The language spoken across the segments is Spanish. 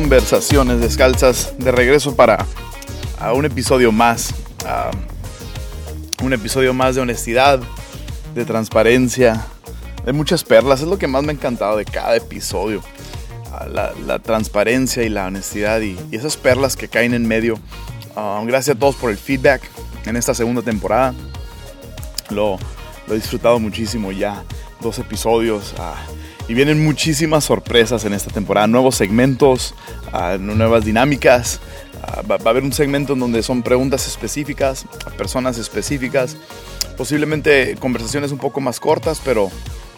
Conversaciones descalzas de regreso para un episodio más. un episodio más de honestidad, de transparencia, de muchas perlas. Es lo que más me ha encantado de cada episodio. La, transparencia y la honestidad y, esas perlas que caen en medio. gracias a todos por el feedback en esta segunda temporada. Lo, he disfrutado muchísimo ya. Dos episodios. Y vienen muchísimas sorpresas en esta temporada, nuevos segmentos, ah, nuevas dinámicas. Ah, va, a haber un segmento en donde son preguntas específicas, personas específicas, posiblemente conversaciones un poco más cortas, pero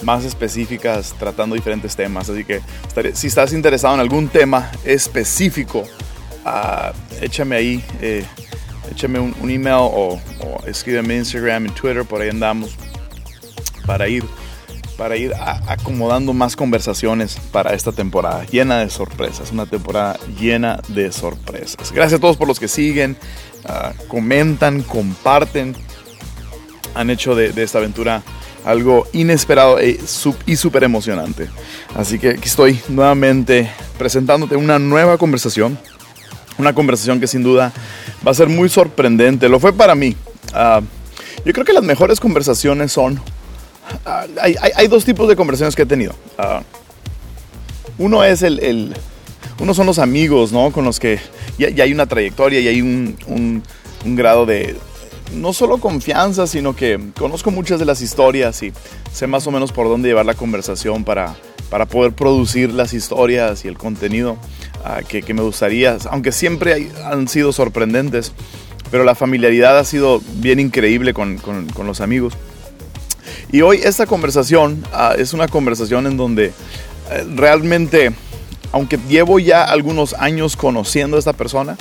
más específicas, tratando diferentes temas. Así que si estás interesado en algún tema específico, ah, échame ahí, eh, échame un, email o, o escríbeme en Instagram, en Twitter, por ahí andamos, para ir para ir acomodando más conversaciones para esta temporada llena de sorpresas, una temporada llena de sorpresas. Gracias a todos por los que siguen, ah, comentan, comparten, han hecho de, esta aventura algo inesperado e y súper emocionante. Así que aquí estoy nuevamente presentándote una nueva conversación, una conversación que sin duda va a ser muy sorprendente. Lo fue para mí. Ah, yo creo que las mejores conversaciones son Ah, hay, dos tipos de conversaciones que he tenido. Ah, uno es el, Uno son los amigos, ¿no? Con los que ya, hay una trayectoria y hay un, grado de. No solo confianza, sino que conozco muchas de las historias y sé más o menos por dónde llevar la conversación para, para poder producir las historias y el contenido ah, que, me gustaría. Aunque siempre han sido sorprendentes, pero la familiaridad ha sido bien increíble con, con los amigos. Y hoy esta conversación ah, es una conversación en donde eh, realmente, aunque llevo ya algunos años conociendo a esta persona,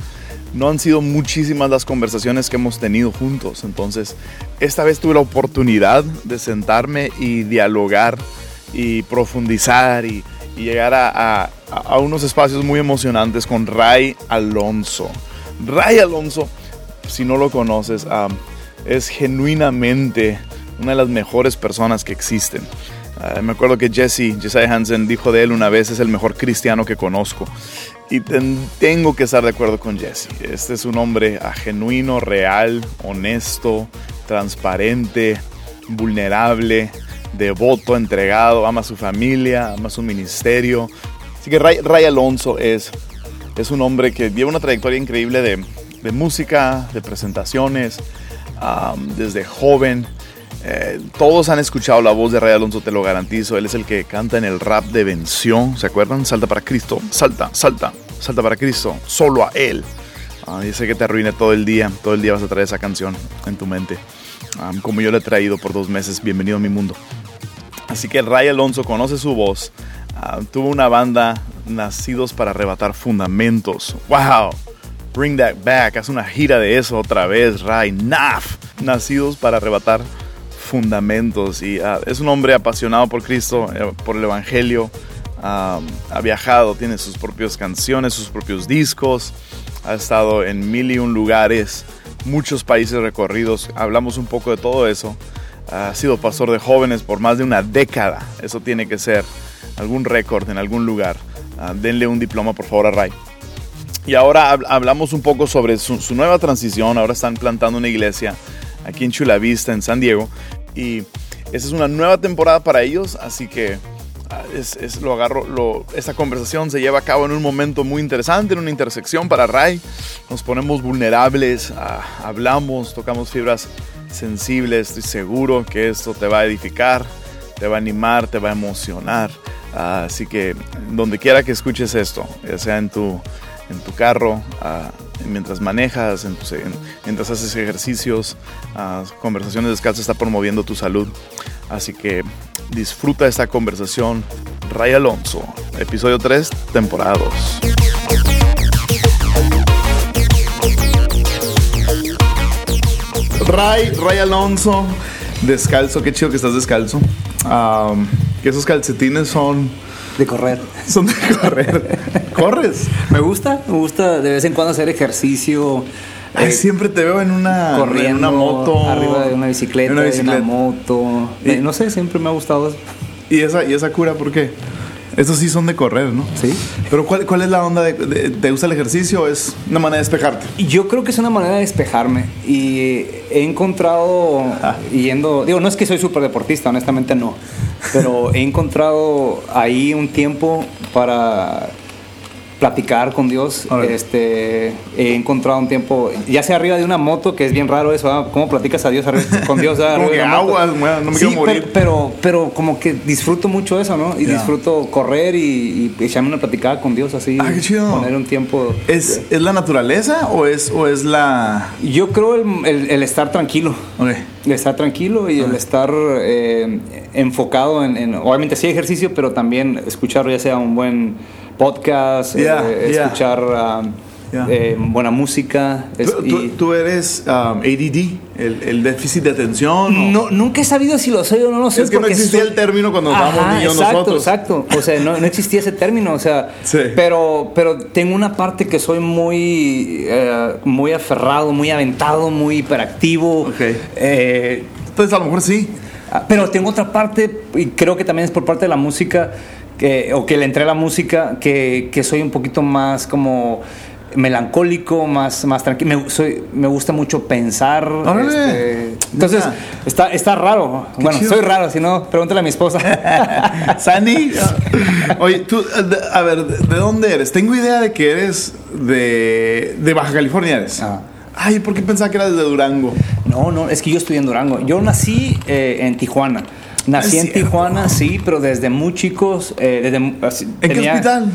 no han sido muchísimas las conversaciones que hemos tenido juntos. Entonces, esta vez tuve la oportunidad de sentarme y dialogar y profundizar y, llegar a, unos espacios muy emocionantes con Ray Alonso. Ray Alonso, si no lo conoces, ah, es genuinamente una de las mejores personas que existen. Ah, me acuerdo que Jesse, Jesse Hansen dijo de él una vez, es el mejor cristiano que conozco. Y tengo que estar de acuerdo con Jesse. Este es un hombre ah, genuino, real, honesto, transparente, vulnerable, devoto, entregado, ama a su familia, ama a su ministerio. Así que Ray, Alonso es, es un hombre que lleva una trayectoria increíble de, de música, de presentaciones, ah, desde joven eh, todos han escuchado la voz de Ray Alonso, te lo garantizo. Él es el que canta en el rap de Vención. ¿Se acuerdan? Salta para Cristo. Salta, salta, salta para Cristo. Solo a Él. Ah, sé que te arruine todo el día. Todo el día vas a traer esa canción en tu mente. Como yo le he traído por dos meses. Bienvenido a mi mundo. Así que Ray Alonso conoce su voz. Tuvo una banda Nacidos para arrebatar fundamentos. ¡Wow! Bring that back. Haz una gira de eso otra vez, Ray. NAF. Nacidos para arrebatar fundamentos y ah, es un hombre apasionado por Cristo, eh, por el Evangelio. ha viajado, tiene sus propias canciones, sus propios discos, ha estado en mil y un lugares, muchos países recorridos. Hablamos un poco de todo eso. Ha sido pastor de jóvenes por más de una década. Eso tiene que ser algún récord en algún lugar. Ah, denle un diploma por favor a Ray. Y ahora hablamos un poco sobre su, su, nueva transición. Ahora están plantando una iglesia aquí en Chula Vista, en San Diego y esa es una nueva temporada para ellos, así que ah, es, lo agarro, esta conversación se lleva a cabo en un momento muy interesante, en una intersección para Ray. Nos ponemos vulnerables, ah, hablamos, tocamos fibras sensibles. Estoy seguro que esto te va a edificar, te va a animar, te va a emocionar. Ah, así que donde quiera que escuches esto, ya sea en tu, en tu carro, mientras manejas, mientras haces ejercicios, Conversaciones Descalzas está promoviendo tu salud. Así que disfruta esta conversación. Ray Alonso, episodio 3, temporada 2. Ray, Ray Alonso, descalzo, qué chido que estás descalzo. Um, que esos calcetines son de correr. Son de correr. ¿Corres? Me gusta, me gusta de vez en cuando hacer ejercicio. Ay, eh, siempre te veo en una, corriendo, en una moto. Arriba de una bicicleta, una, bicicleta. una moto. Y, no sé, siempre me ha gustado ¿Y esa, ¿Y esa cura por qué? Estos sí son de correr, ¿no? Sí. Pero ¿cuál, cuál es la onda? De, ¿Te gusta el ejercicio o es una manera de despejarte? Yo creo que es una manera de despejarme. Y he encontrado, yendo, digo, no es que soy súper deportista, honestamente no. Pero he encontrado ahí un tiempo para platicar con Dios. Este, he encontrado un tiempo, ya sea arriba de una moto, que es bien raro eso, ¿ah? ¿cómo platicas a Dios con Dios? ¿ah? como que agua, no me quiero morir. Pero, pero, como que disfruto mucho eso, ¿no? Y disfruto correr y, y, echarme una platicada con Dios así. Ah, qué chido. Poner un tiempo. ¿Es, ¿Es la naturaleza o es, o es la...? Yo creo el, el, estar tranquilo. El estar tranquilo y el estar eh, enfocado en, en, obviamente sí ejercicio, pero también escuchar ya sea un buen podcast, eh, escuchar um, eh, buena música. ¿Tú, eres um, ADD, el, déficit de atención? No, nunca he sabido si lo soy o no lo sé. Es que no existía el término cuando estábamos niños exacto, nosotros. Exacto, o sea, no, existía ese término, o sea, pero, pero tengo una parte que soy muy, eh, muy aferrado, muy aventado, muy hiperactivo. Okay. Entonces a lo mejor sí. Ah, pero tengo otra parte, y creo que también es por parte de la música, o que le entré a la música, que, que soy un poquito más como melancólico, más, más tranquilo. Me, soy, me gusta mucho pensar. Este, entonces, está, está raro. bueno, soy raro, si no, pregúntale a mi esposa. Sani, oye, tú, a ver, ¿de dónde eres? Tengo idea de que eres de, de Baja California. Eres. Ah. Ay, ¿por qué pensaba que eras de Durango? No, no, es que yo estudié en Durango. Yo nací eh, en Tijuana. Nací en Tijuana, sí, pero desde muy chicos. Eh, desde, ¿En qué hospital?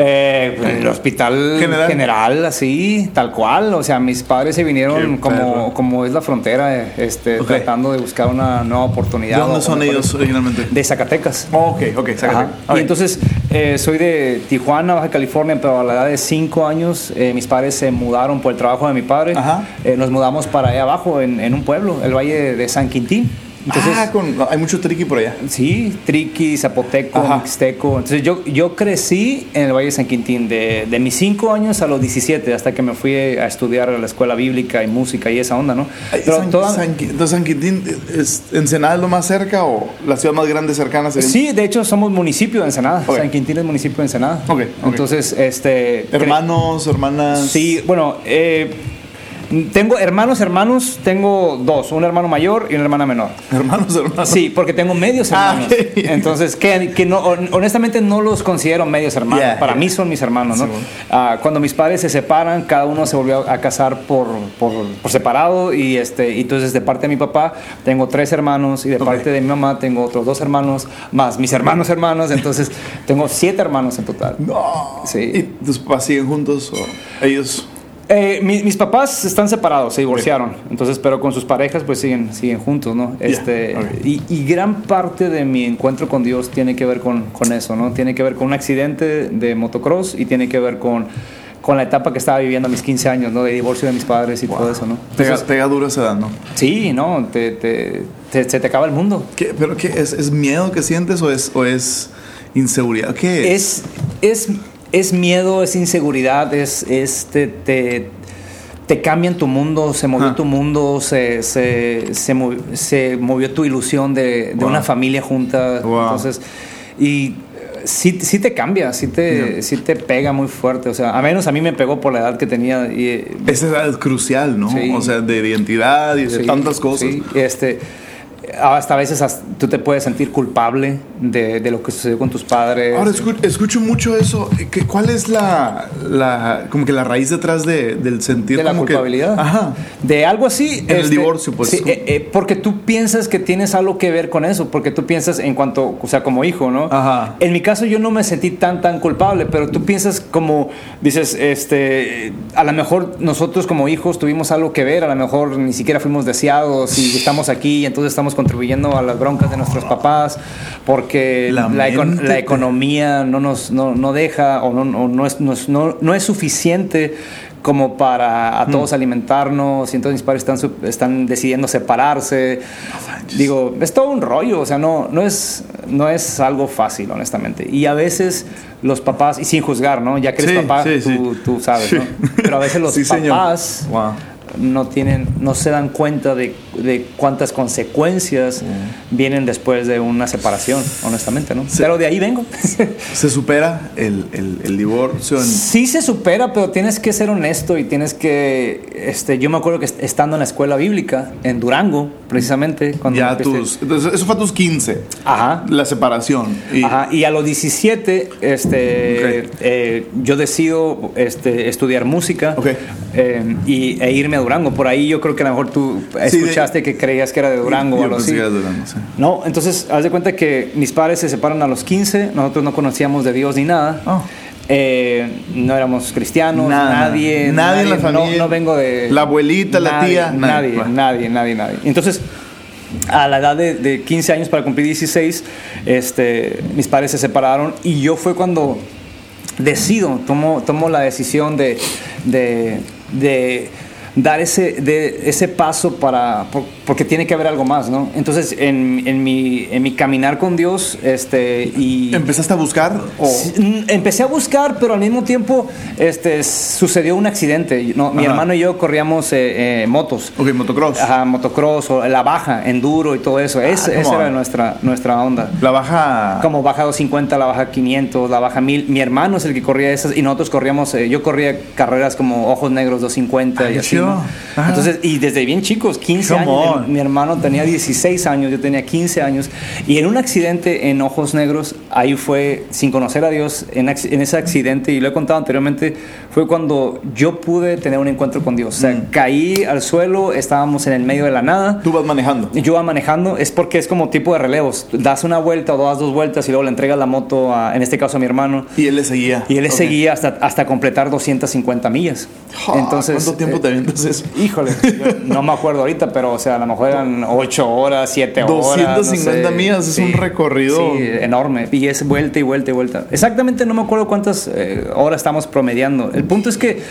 Eh, el hospital general. así, tal cual. O sea, mis padres se vinieron como, como es la frontera, este, tratando de buscar una nueva oportunidad. ¿De dónde son ellos originalmente? De Zacatecas. Oh, ok, ok, Zacatecas. Y entonces eh, soy de Tijuana, Baja California, pero a la edad de 5 años eh, mis padres se mudaron por el trabajo de mi padre. nos mudamos para allá abajo, en, en un pueblo, el Valle de San Quintín ah, hay mucho triqui por allá. Sí, triqui, zapoteco, mixteco. Entonces yo, yo crecí en el Valle de San Quintín de, de mis 5 años a los 17, hasta que me fui a estudiar a la escuela bíblica y música y esa onda, ¿no? Pero San, San, Quintín, ¿es ¿Ensenada es lo más cerca o la ciudad más grande cercana? Sí, de hecho somos municipio de Ensenada. San Quintín es municipio de Ensenada. Ok. Entonces, este... Hermanos, hermanas. Sí, bueno, eh tengo hermanos, hermanos, tengo dos, un hermano mayor y una hermana menor. Hermanos, hermanos. Sí, porque tengo medios ah, hermanos. Entonces, que, que, no, honestamente no los considero medios hermanos. Para mí son mis hermanos, ¿no? Ah, cuando mis padres se separan, cada uno se volvió a casar por, por, separado y este, entonces de parte de mi papá tengo tres hermanos y de parte de mi mamá tengo otros dos hermanos, más mis hermanos hermanos, entonces tengo siete hermanos en total. No. Sí. ¿Y tus papás siguen juntos o ellos? Eh, mis papás están separados, se divorciaron, entonces, pero con sus parejas pues siguen, siguen juntos, ¿no? Este, y, gran parte de mi encuentro con Dios tiene que ver con, con, eso, ¿no? Tiene que ver con un accidente de motocross y tiene que ver con, con la etapa que estaba viviendo a mis 15 años, ¿no? De divorcio de mis padres y todo eso, ¿no? Entonces, pega, duro esa edad, ¿no? Sí, ¿no? Te, te, se te acaba el mundo. ¿Qué, ¿Pero qué? ¿Es, ¿Es, miedo que sientes o es, o es inseguridad? ¿Qué es? Es, es es miedo, es inseguridad, es, es te, te, cambian tu mundo, se movió tu mundo, se, se, se, movió, tu ilusión de, de una familia junta. Entonces, y sí, sí te cambia, sí te, sí te pega muy fuerte. O sea, a menos a mí me pegó por la edad que tenía. Y, Esa edad es crucial, ¿no? O sea, de identidad y de tantas cosas. Sí, este hasta a veces tú te puedes sentir culpable de, de, lo que sucedió con tus padres. Ahora escucho, mucho eso. ¿Cuál es la, la, como que la raíz detrás de, del sentir de la culpabilidad? Ajá. De algo así. En el este, divorcio, pues. Sí, eh, eh, porque tú piensas que tienes algo que ver con eso, porque tú piensas en cuanto, o sea, como hijo, ¿no? Ajá. En mi caso yo no me sentí tan tan culpable, pero tú piensas como dices, este, a lo mejor nosotros como hijos tuvimos algo que ver, a lo mejor ni siquiera fuimos deseados y estamos aquí y entonces estamos estamos contribuyendo a las broncas de nuestros papás, porque la, la, economía no nos no, deja o, no, no, es, no, no es suficiente como para a mm. todos alimentarnos y entonces mis padres están, están decidiendo separarse. Digo, es todo un rollo, o sea, no, no, es, no es algo fácil, honestamente. Y a veces los papás, y sin juzgar, ¿no? Ya que eres papá, tú, sabes, ¿no? Pero a veces los papás no tienen, no se dan cuenta de, de cuántas consecuencias mm. vienen después de una separación, honestamente, ¿no? pero de ahí vengo. ¿Se supera el, el, divorcio? Sí se supera, pero tienes que ser honesto y tienes que, este, yo me acuerdo que estando en la escuela bíblica en Durango, precisamente, cuando ya tus, entonces eso fue a tus 15. Ajá. La separación. Y, Ajá. Y a los 17, este, eh, yo decido, este, estudiar música eh, y, e irme a Durango. Por ahí yo creo que a lo mejor tú escuchaste que creías que era de Durango o algo así. No, entonces haz de cuenta que mis padres se separan a los 15, nosotros no conocíamos de Dios ni nada. Oh. Eh, no éramos cristianos, nadie, nadie, en la familia. No, vengo de. La abuelita, la tía. Nadie, nadie, nadie, nadie, Entonces, a la edad de, 15 años para cumplir 16, este, mis padres se separaron y yo fue cuando decido, tomo, tomo la decisión de, de, de dar ese, de, ese paso para, porque tiene que haber algo más, ¿no? Entonces, en, en, mi, en mi caminar con Dios, este, y... ¿Empezaste a buscar? Empecé a buscar, pero al mismo tiempo este, sucedió un accidente. ¿no? Mi hermano y yo corríamos eh, eh, motos. Ok, motocross. Ajá, motocross, o la baja, enduro y todo eso. Ah, esa era nuestra, nuestra onda. La baja... Como baja 250, la baja 500, la baja 1000. Mi hermano es el que corría esas y nosotros corríamos, eh, yo corría carreras como Ojos Negros 250 y así. Entonces, y desde bien chicos, 15 años mi hermano tenía 16 años, yo tenía 15 años, y en un accidente en Ojos Negros, ahí fue, sin conocer a Dios, en, ese accidente, y lo he contado anteriormente, fue cuando yo pude tener un encuentro con Dios. O sea, mm. caí al suelo, estábamos en el medio de la nada. ¿Tú vas manejando? Yo iba manejando, es porque es como tipo de relevos. Das una vuelta o das dos vueltas y luego le entregas la moto, a, en este caso a mi hermano. Y él le seguía. Y él le seguía hasta, hasta completar 250 millas. Entonces, ¿Cuánto tiempo eh, te avientas eso? Híjole, no me acuerdo ahorita, pero o sea, a lo mejor eran 8 horas, 7 horas. 250 millas, es un recorrido. Sí, enorme. Y es vuelta y vuelta y vuelta. Exactamente no me acuerdo cuántas eh, horas estamos promediando. El punto es que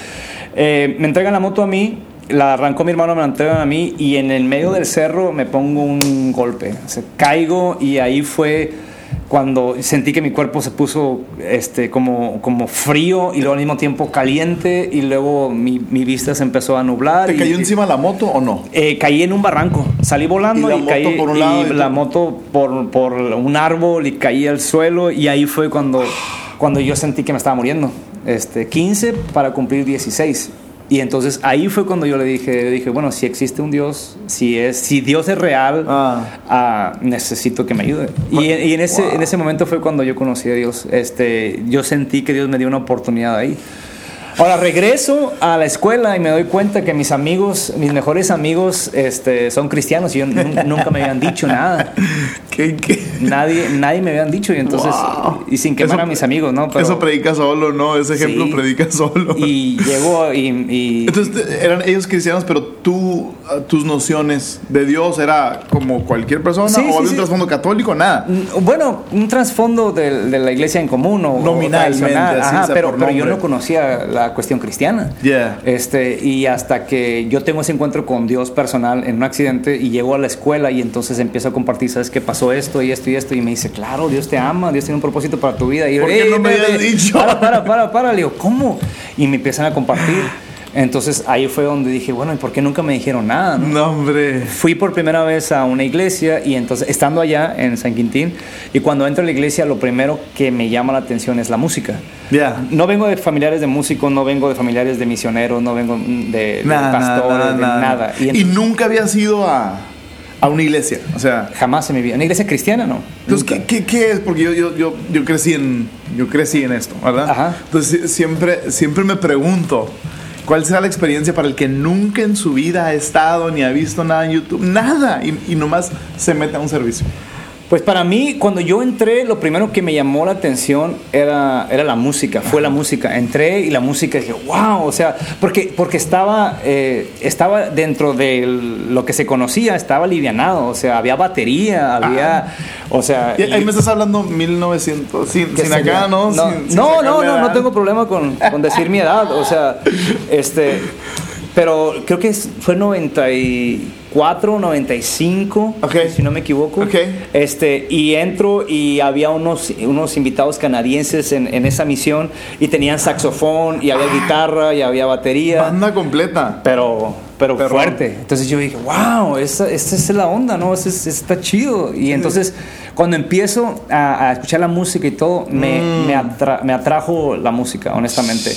eh, me entregan la moto a mí, la arrancó mi hermano, me la entregan a mí y en el medio del cerro me pongo un golpe. caigo y ahí fue cuando sentí que mi cuerpo se puso este, como, como frío y luego al mismo tiempo caliente y luego mi, mi vista se empezó a nublar. ¿Te cayó encima la moto o no? Eh, caí en un barranco, salí volando y, caí por un lado y la moto por, por, un árbol y caí al suelo y ahí fue cuando, cuando yo sentí que me estaba muriendo. Este, 15 para cumplir 16 y entonces ahí fue cuando yo le dije, dije, bueno, si existe un Dios, si es, si Dios es real, ah. Ah, necesito que me ayude. Y, en ese, en ese momento fue cuando yo conocí a Dios. Este, yo sentí que Dios me dio una oportunidad ahí. Ahora regreso a la escuela y me doy cuenta que mis amigos, mis mejores amigos, este, son cristianos y yo nunca me habían dicho nada. ¿Qué, qué? Nadie, nadie me habían dicho y entonces, y sin quemar a mis amigos, ¿no? eso predica solo, ¿no? Ese ejemplo predica solo. Y llegó y, Entonces eran ellos cristianos, pero tú, tus nociones de Dios era como cualquier persona o había un trasfondo católico, nada. Mm, bueno, un trasfondo de, la iglesia en común o nominalmente, Ajá, pero, pero yo no conocía la cuestión cristiana. Este, y hasta que yo tengo ese encuentro con Dios personal en un accidente y llego a la escuela y entonces empiezo a compartir, ¿sabes qué pasó esto y esto y esto? Y me dice, claro, Dios te ama, Dios tiene un propósito para tu vida. Y ¿Por qué no me habías dicho? Para, para, para, para. Le digo, ¿cómo? Y me empiezan a compartir. Entonces ahí fue donde dije, bueno, ¿y por qué nunca me dijeron nada? No, hombre. Fui por primera vez a una iglesia y entonces, estando allá en San Quintín, y cuando entro a la iglesia, lo primero que me llama la atención es la música. Ya. No vengo de familiares de músicos, no vengo de familiares de misioneros, no vengo de, pastores, de nada. Y, nunca había ido a, a, una iglesia, o sea... Jamás se me vio. ¿Una iglesia cristiana, no? Entonces, ¿qué, qué, es? Porque yo, yo, yo, yo, crecí en, yo crecí en esto, ¿verdad? Ajá. Entonces, siempre, siempre me pregunto... ¿Cuál será la experiencia para el que nunca en su vida ha estado ni ha visto nada en YouTube? Nada. Y, nomás se mete a un servicio. Pues para mí, cuando yo entré, lo primero que me llamó la atención era, era la música, fue la música. Entré y la música dije, wow, o sea, porque, porque estaba, eh, estaba dentro de lo que se conocía, estaba alivianado, o sea, había batería, había, o sea... ahí me estás hablando 1900, sin, acá, ¿no? No, no, no, no, no, tengo problema con, con decir mi edad, o sea, este... Pero creo que fue 94, 95, si no me equivoco. Este, y entro y había unos, unos invitados canadienses en, en esa misión y tenían saxofón y había ah. guitarra y había batería. Banda completa. Pero, pero, fuerte. Entonces yo dije, wow, esta, esta es la onda, ¿no? Este, está chido. Y entonces cuando empiezo a, escuchar la música y todo, me, mm. me atrajo la música, honestamente.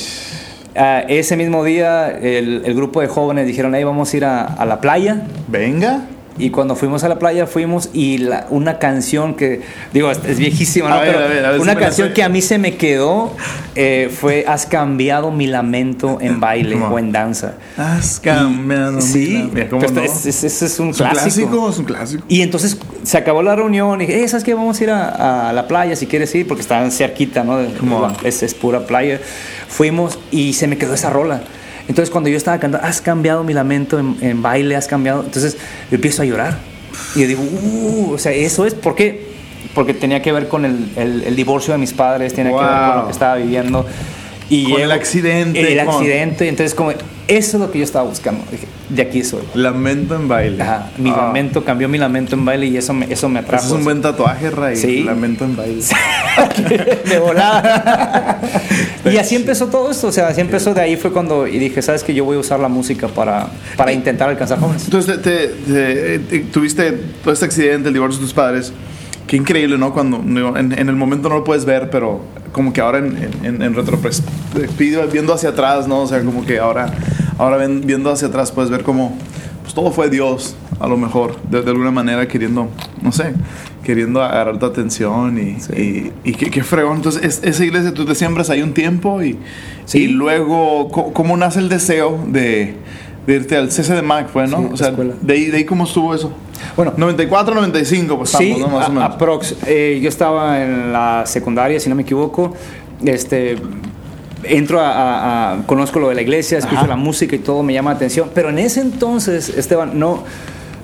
Ah, ese mismo día el, grupo de jóvenes dijeron, ahí vamos a ir a, la playa. Venga. Y cuando fuimos a la playa fuimos y una canción que, digo, es, viejísima, ¿no? Pero una canción que a mí se me quedó eh, fue Has cambiado mi lamento en baile o en danza. Has cambiado mi sí, lamento. Ese es, un, clásico. Es un clásico. Y entonces se acabó la reunión y dije, eh, ¿sabes qué? Vamos a ir a, la playa si quieres ir, porque estaban cerquita, ¿no? Es, es pura playa. Fuimos y se me quedó esa rola. Entonces cuando yo estaba cantando, has cambiado mi lamento en, baile, has cambiado. Entonces yo empiezo a llorar. Y yo digo, uh, o sea, eso es, ¿por qué? Porque tenía que ver con el, el, divorcio de mis padres, tiene que ver con lo que estaba viviendo. Y con el accidente. El accidente, entonces como, eso es lo que yo estaba buscando. de aquí soy. Lamento en baile. Ajá, mi ah. lamento, cambió mi lamento en baile y eso me, eso me atrajo. es un buen tatuaje, Ray. Sí. Lamento en baile. de volada. y así empezó todo esto, o sea, así empezó de ahí fue cuando y dije, sabes que yo voy a usar la música para, para intentar alcanzar jóvenes. Entonces, te, tuviste todo este accidente, el divorcio de tus padres. Qué increíble, ¿no? Cuando en, el momento no lo puedes ver, pero como que ahora en, en, en retrospectiva, viendo hacia atrás, ¿no? O sea, como que ahora, ahora viendo hacia atrás puedes ver como pues todo fue Dios, a lo mejor, de, alguna manera queriendo, no sé, queriendo agarrar tu atención y, y, y qué, qué, fregón. Entonces, esa iglesia tú te siembras ahí un tiempo y, y luego, ¿cómo nace el deseo de, de irte al CC de Mac, fue, ¿no? o sea, de ahí, de ahí cómo estuvo eso. Bueno, 94, 95, pues sí, ¿no? Más o menos. Aprox. Eh, yo estaba en la secundaria, si no me equivoco. Este, entro a, conozco lo de la iglesia, escucho la música y todo me llama la atención. Pero en ese entonces, Esteban, no,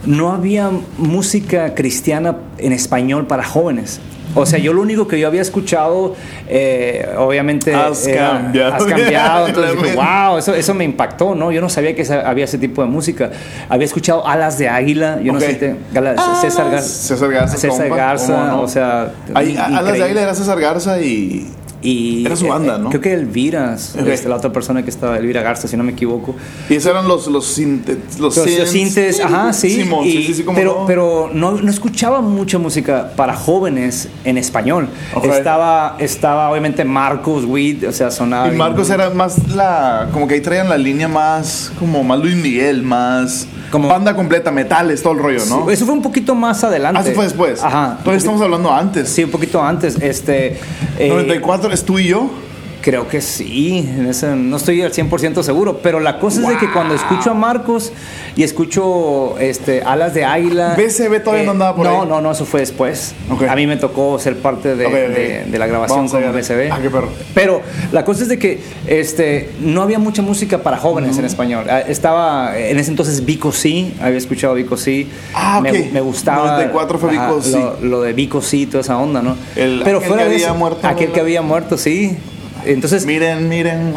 no había música cristiana en español para jóvenes. O sea, yo lo único que yo había escuchado, eh, obviamente... Has cambiado. Has cambiado. Entonces dije, wow, eso, eso me impactó, ¿no? Yo no sabía que había ese tipo de música. Había escuchado Alas de Águila, yo no sé, te, César Garza. César Garza. César Garza, o sea... Alas de Águila era César Garza y... Y, Era su banda, ¿no? Creo que Elvira, este, la otra persona que estaba, Elvira Garza, si no me equivoco. Y esos eran los, los, sintes, los, sintes, ajá, sí. pero pero no, no, escuchaba mucha música para jóvenes en español. Estaba, estaba obviamente Marcos, Witt, o sea, sonaba. Y Marcos era más la. Como que ahí traían la línea más. Como más Luis Miguel, más. Como banda completa, metales, todo el rollo, ¿no? Eso fue un poquito más adelante. Ah, eso fue después. Ajá. Todavía estamos hablando antes. Sí, un poquito antes. Este. 94 eh, es tú y yo. Creo que sí, no estoy al 100% seguro, pero la cosa es de que cuando escucho a Marcos y escucho este, Alas de Águila... ¿BCB todavía no andaba por no, ahí? No, no, eso fue después. A mí me tocó ser parte de, la grabación con BCB. Ah, qué perro. Pero la cosa es de que este, no había mucha música para jóvenes en español. Ah, estaba, en ese entonces Vico sí, había escuchado Vico sí. Ah, me, me, gustaba. 94 fue Vico sí. Lo, de Vico sí, toda esa onda, ¿no? El, pero aquel fuera que había muerto. Aquel que había muerto, sí. Entonces, miren, miren,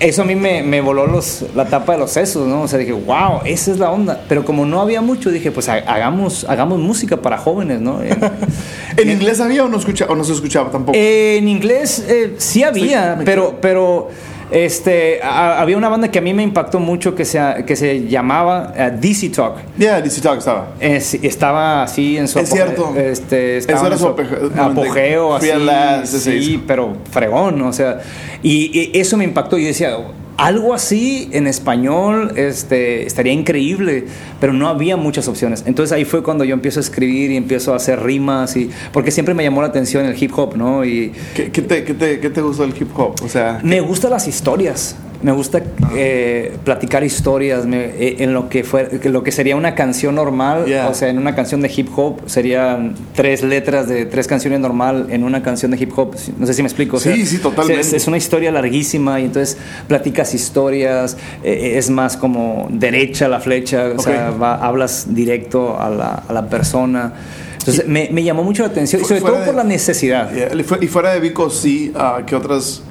Eso a mí me, me, voló los, la tapa de los sesos, ¿no? O sea, dije, wow, esa es la onda. Pero como no había mucho, dije, pues hagamos, hagamos música para jóvenes, ¿no? ¿En inglés había o no, escucha, o no se escuchaba tampoco? en inglés eh, sí había, pero, pero este, había una banda que a mí me impactó mucho que se, que se llamaba uh, DC Talk. Yeah, DC Talk estaba. estaba así en su Es cierto. Este, estaba en su apogeo, así. sí, pero fregón, o sea. Y, y, eso me impactó. Y decía, algo así en español este, estaría increíble, pero no había muchas opciones. Entonces ahí fue cuando yo empiezo a escribir y empiezo a hacer rimas, y, porque siempre me llamó la atención el hip hop, ¿no? Y, ¿Qué, te, qué, te, ¿Qué, te, gustó el hip hop? O sea, me gustan las historias. Me gusta eh, platicar historias eh, en lo que fue lo que sería una canción normal o sea en una canción de hip hop serían tres letras de tres canciones normal en una canción de hip hop no sé si me explico sí sí totalmente. es, una historia larguísima y entonces platicas historias eh, es más como derecha la flecha o sea hablas directo a la, a la persona. Entonces me, me, llamó mucho la atención y sobre todo por la necesidad. Y fuera de Vico sí uh, ¿qué otras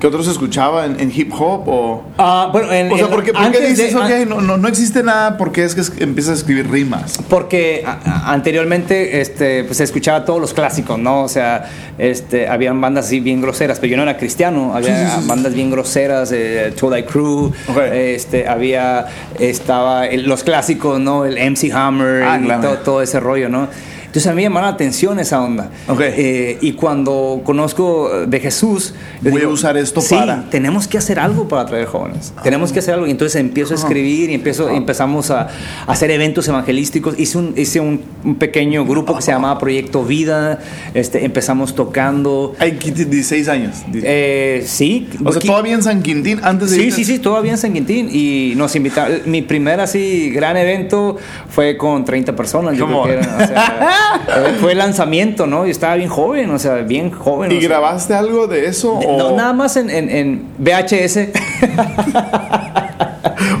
¿Qué otros escuchaba en, hip hop? O, ah, bueno, en, o sea, ¿por qué, dices, de, no, no, no, existe nada porque es que empiezas a escribir rimas? Porque anteriormente este, pues, se escuchaba todos los clásicos, ¿no? O sea, este, habían bandas así bien groseras, pero yo no era cristiano, había bandas bien groseras, eh, Twilight Crew, este, había, estaba los clásicos, ¿no? El MC Hammer ah, y todo, todo ese rollo, ¿no? Entonces a mí me llamó la atención esa onda. Eh, y cuando conozco de Jesús, voy a usar esto sí, para. Tenemos que hacer algo para atraer jóvenes. Tenemos que hacer algo. Y entonces empiezo a escribir y empiezo, empezamos a, hacer eventos evangelísticos. Hice un, hice un, pequeño grupo que se llamaba Proyecto Vida. Este, empezamos tocando. Hay 16 años. Eh, sí. O sea, todavía en San Quintín, antes de. Sí, sí, sí, todavía en San Quintín. Y nos invitaron. Mi primer así gran evento fue con 30 personas. Yo creo que era, o sea, fue el lanzamiento, ¿no? Y estaba bien joven, o sea, bien joven. ¿Y grabaste algo de eso? No, nada más en, en, VHS.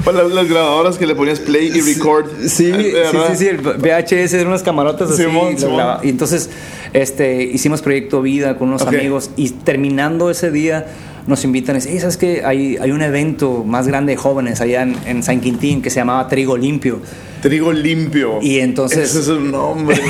o las, grabadoras que le ponías play y record. Sí, sí, sí, sí, el VHS eran unas camarotas así. Y entonces este, hicimos Proyecto Vida con unos amigos y terminando ese día nos invitan y dicen, ¿sabes qué? Hay, hay un evento más grande de jóvenes allá en, en San Quintín que se llamaba Trigo Limpio. Trigo limpio. Y entonces. Ese es un nombre.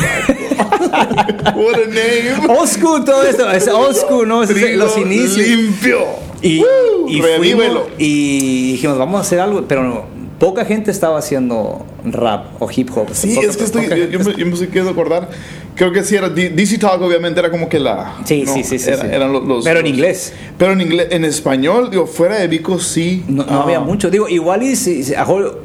What a name. Old todo esto. Es old ¿no? Es los inicios. Limpio. Y, y, fuimos, y dijimos, vamos a hacer algo, pero poca gente estaba haciendo rap o hip hop. Sí, es que estoy, yo, yo, me, yo, me, quiero acordar. Creo que sí era DC Talk obviamente era como que la sí sí sí, sí, eran los, pero en inglés. Pero en inglés en español digo fuera de Vico sí. No, había ah. mucho. Digo igual y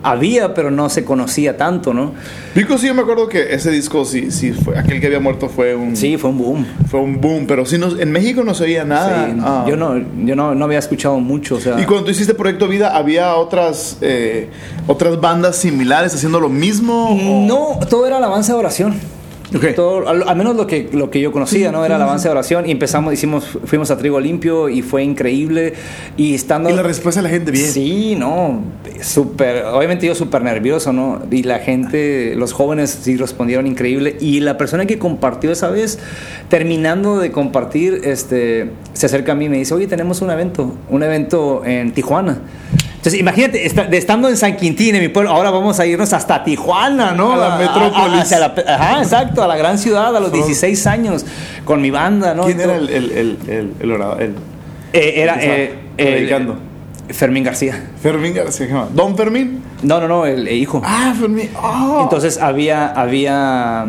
había pero no se conocía tanto no Vico sí yo me acuerdo que ese disco sí sí fue aquel que había muerto fue un sí fue un boom. Fue un boom pero sí no, en México no se oía nada. ah. yo no yo no, no, había escuchado mucho o sea. Y cuando tú hiciste Proyecto Vida había otras eh, otras bandas similares haciendo lo mismo no todo era alabanza de oración todo, al, menos lo que, lo que yo conocía, ¿no? Era el avance de oración y empezamos, hicimos, fuimos a Trigo Limpio y fue increíble. Y estando... Y la respuesta de la gente bien. Sí, no, súper, obviamente yo súper nervioso, ¿no? Y la gente, los jóvenes sí respondieron increíble. Y la persona que compartió esa vez, terminando de compartir, este, se acerca a mí y me dice, oye, tenemos un evento, un evento en Tijuana. Entonces, imagínate, estando en San Quintín, en mi pueblo, ahora vamos a irnos hasta Tijuana, ¿no? A la metrópolis. ajá, exacto, a la gran ciudad, a los 16 años, con mi banda, ¿no? ¿Quién era el, el, el, el, orador? Eh, era. Eh, predicando. Fermín García. Fermín García, ¿Don Fermín? No, no, no, el, hijo. Ah, Fermín. Oh. Entonces había, había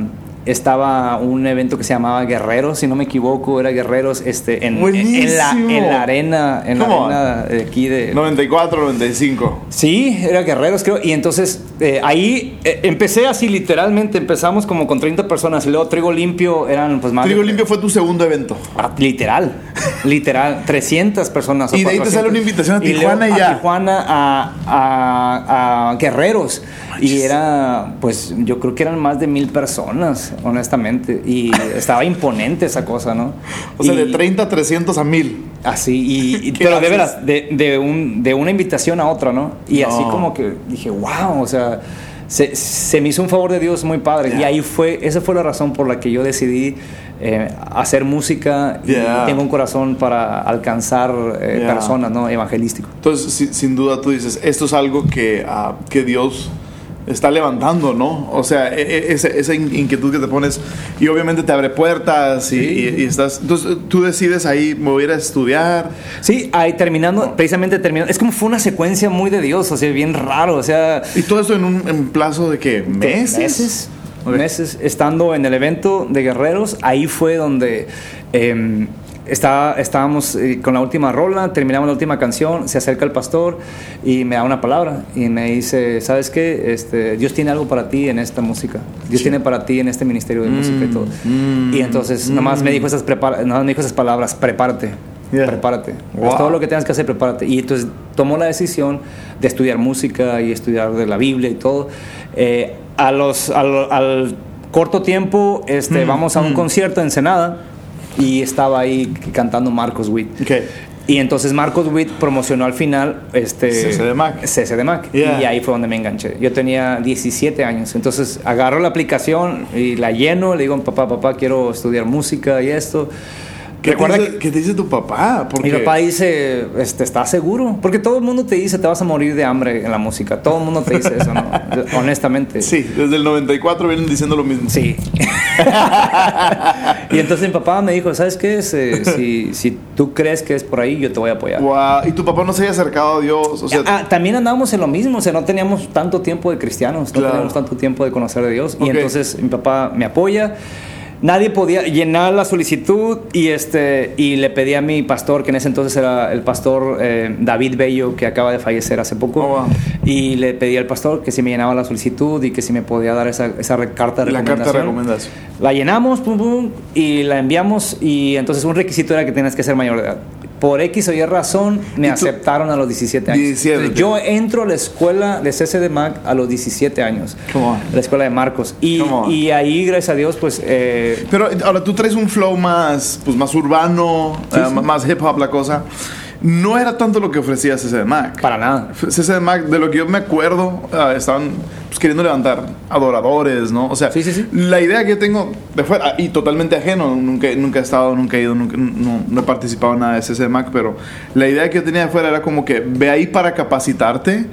estaba un evento que se llamaba Guerreros, si no me equivoco, era Guerreros este, en, en, la, en la, arena, en la arena de aquí de... 94, 95. Sí, era Guerreros creo, y entonces eh, ahí eh, empecé así literalmente, empezamos como con 30 personas y luego Trigo Limpio eran pues más... Trigo Limpio fue tu segundo evento. Ah, literal, literal, 300 personas. y de ahí te sale una invitación a Tijuana y, ya. A Tijuana, a, a, a Guerreros. Y era, pues yo creo que eran más de mil personas, honestamente. Y estaba imponente esa cosa, ¿no? O sea, de 30 a 300 a mil. Así, y, pero de veras, de, de, un, de una invitación a otra, ¿no? Y así como que dije, wow, o sea, se, se, me hizo un favor de Dios muy padre. Y ahí fue, esa fue la razón por la que yo decidí eh, hacer música y tengo un corazón para alcanzar eh, personas, ¿no? Evangelístico. Entonces, sin duda tú dices, esto es algo que, uh, que Dios está levantando, ¿no? O sea, e, e, esa, inquietud que te pones y obviamente te abre puertas y, estás... Entonces tú decides ahí mover a estudiar. Sí, ahí terminando, precisamente terminando. Es como fue una secuencia muy de Dios, o sea, bien raro, o sea... ¿Y todo esto en un plazo de qué? ¿Meses? Meses. Meses, estando en el evento de Guerreros, ahí fue donde... Eh, estábamos eh, con la última rola, terminamos la última canción, se acerca el pastor y me da una palabra y me dice, ¿sabes qué? Este, Dios tiene algo para ti en esta música. Dios tiene para ti en este ministerio de música y todo. Mm, y entonces mm. nomás, me dijo esas me dijo esas palabras, prepárate. prepárate. todo lo que tengas que hacer, prepárate. Y entonces tomó la decisión de estudiar música y estudiar de la Biblia y todo. Eh, a los, al, corto tiempo este, mm, vamos a un mm. concierto en Senada y estaba ahí cantando Marcos Witt. Y entonces Marcos Witt promocionó al final este CC de Mac. CC de Mac. Y ahí fue donde me enganché. Yo tenía 17 años. Entonces agarro la aplicación y la lleno. Le digo, papá, papá, quiero estudiar música y esto. ¿Qué, Recuerda te dice, ¿Qué te dice tu papá? Mi papá dice, este, ¿estás seguro? Porque todo el mundo te dice, te vas a morir de hambre en la música. Todo el mundo te dice eso, ¿no? Honestamente. Sí, desde el 94 vienen diciendo lo mismo. Sí. y entonces mi papá me dijo, ¿sabes qué? Si, si, tú crees que es por ahí, yo te voy a apoyar. ¿Y tu papá no se había acercado a Dios? O sea, ah, también andábamos en lo mismo, o sea, no teníamos tanto tiempo de cristianos, no teníamos tanto tiempo de conocer a Dios. Y entonces mi papá me apoya nadie podía llenar la solicitud y este y le pedí a mi pastor que en ese entonces era el pastor eh, David Bello que acaba de fallecer hace poco oh, y le pedí al pastor que si me llenaba la solicitud y que si me podía dar esa, esa carta de recomendación. La carta de recomendación. La llenamos pum, pum, y la enviamos y entonces un requisito era que tenías que ser mayor de edad por X o Y razón me aceptaron a los 17 años. yo entro a la escuela de CC Mac a los 17 años. La escuela de Marcos. Y, y, ahí, gracias a Dios, pues... Eh, Pero ahora tú traes un flow más, pues, más urbano, eh, más hip hop la cosa no era tanto lo que ofrecía CCDMAC. Para nada. CCDMAC, de lo que yo me acuerdo, ah, estaban pues, queriendo levantar adoradores, ¿no? O sea, la idea que yo tengo de fuera, y totalmente ajeno, nunca, nunca he estado, nunca he ido, nunca, no, he participado en nada de CCDMAC, pero la idea que yo tenía de fuera era como que ve ahí para capacitarte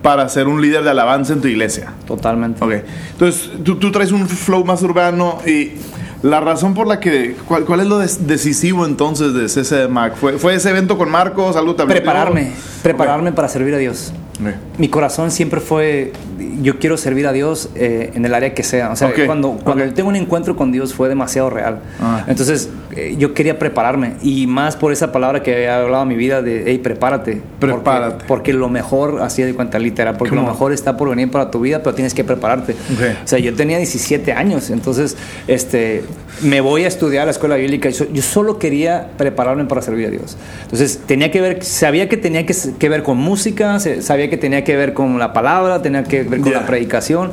para ser un líder de alabanza en tu iglesia. Totalmente. Ok. Entonces, tú, tú traes un flow más urbano y la razón por la que. ¿Cuál, cuál es lo decisivo entonces de CC Mac? ¿Fue, ¿Fue ese evento con Marcos? ¿Algo también? Prepararme. Prepararme para servir a Dios. Mi corazón siempre fue, yo quiero servir a Dios eh, en el área que sea. O sea, cuando, cuando tengo un encuentro con Dios fue demasiado real. Ah. Entonces, eh, yo quería prepararme. Y más por esa palabra que ha hablado mi vida de, hey, prepárate. Prepárate. Porque, lo mejor, así de cuenta literal, porque lo mejor está por venir para tu vida, pero tienes que prepararte. O sea, yo tenía 17 años, entonces, este, me voy a estudiar a la escuela bíblica. Yo solo quería prepararme para servir a Dios. Entonces, tenía que ver, sabía que tenía que, que ver con música, sabía que tenía que ver con la palabra, tenía que ver con la predicación.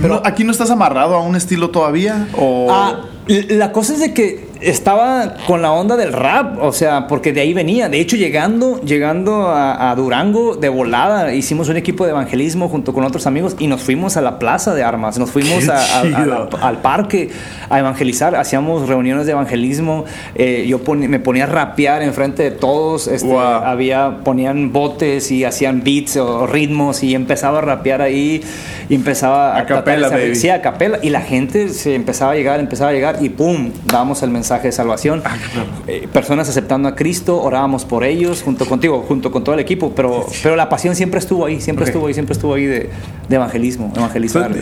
Pero aquí no estás amarrado a un estilo todavía o ah, la cosa es de que estaba con la onda del rap, o sea, porque de ahí venía. De hecho, llegando, llegando a, Durango de volada, hicimos un equipo de evangelismo junto con otros amigos y nos fuimos a la plaza de armas, nos fuimos al parque a evangelizar, hacíamos reuniones de evangelismo. Eh, yo me ponía a rapear enfrente de todos, este, había ponían botes y hacían beats o ritmos y empezaba a rapear ahí y empezaba a, capela, sí, a capela y la gente se empezaba a llegar, empezaba a llegar y pum, dábamos el mensaje de salvación. Ah, eh, personas aceptando a Cristo, orábamos por ellos junto contigo, junto con todo el equipo, pero, pero la pasión siempre estuvo ahí, siempre estuvo ahí, siempre estuvo ahí de, de evangelismo, evangelizar.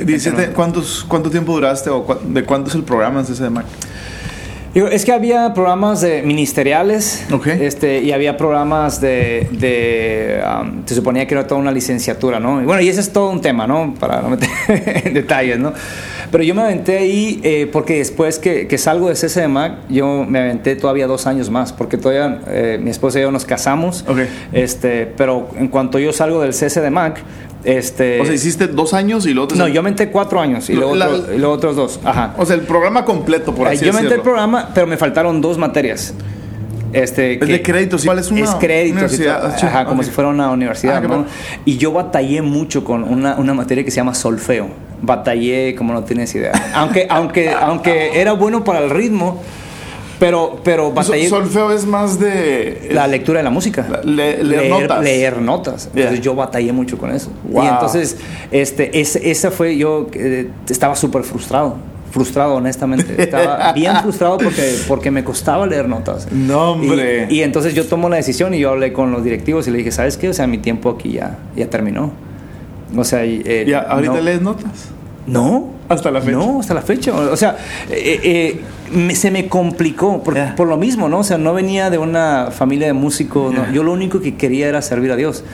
¿cuántos, ¿Cuánto tiempo duraste o de cuánto es el programa en? Es que había programas de ministeriales este, y había programas de, de um, se suponía que era toda una licenciatura, ¿no? Y bueno, y ese es todo un tema, ¿no? Para no meter en detalles, ¿no? Pero yo me aventé ahí eh, porque después que, que, salgo de CCDMAC, yo me aventé todavía dos años más, porque todavía eh, mi esposa y yo nos casamos, este, pero en cuanto yo salgo del CCDMAC, este, o sea, hiciste dos años y luego... No, yo menté cuatro años y luego, otros dos. Ajá. O sea, el programa completo, por así Yo menté el programa, pero me faltaron dos materias. Este, es de créditos, ¿cuál es una Es créditos, ajá, como si fuera una universidad. Ah, y yo batallé mucho con una, una, materia que se llama solfeo. Batallé como no tienes idea. aunque, aunque, aunque era bueno para el ritmo, pero, pero batallé. Solfeo es más de. La lectura de la música. leer, notas. Leer notas. Entonces yo batallé mucho con eso. Y entonces, este, esa fue. Yo eh, estaba súper frustrado. Frustrado, honestamente. Estaba bien frustrado porque, porque me costaba leer notas. No, hombre. Y, entonces yo tomo la decisión y yo hablé con los directivos y le dije, ¿sabes qué? O sea, mi tiempo aquí ya, ya terminó. O sea, eh, ¿Ya ahorita lees notas? No. Hasta la fecha. No, hasta la fecha. O sea, eh, eh, se me complicó por, por, lo mismo, ¿no? O sea, no venía de una familia de músicos, yo lo único que quería era servir a Dios.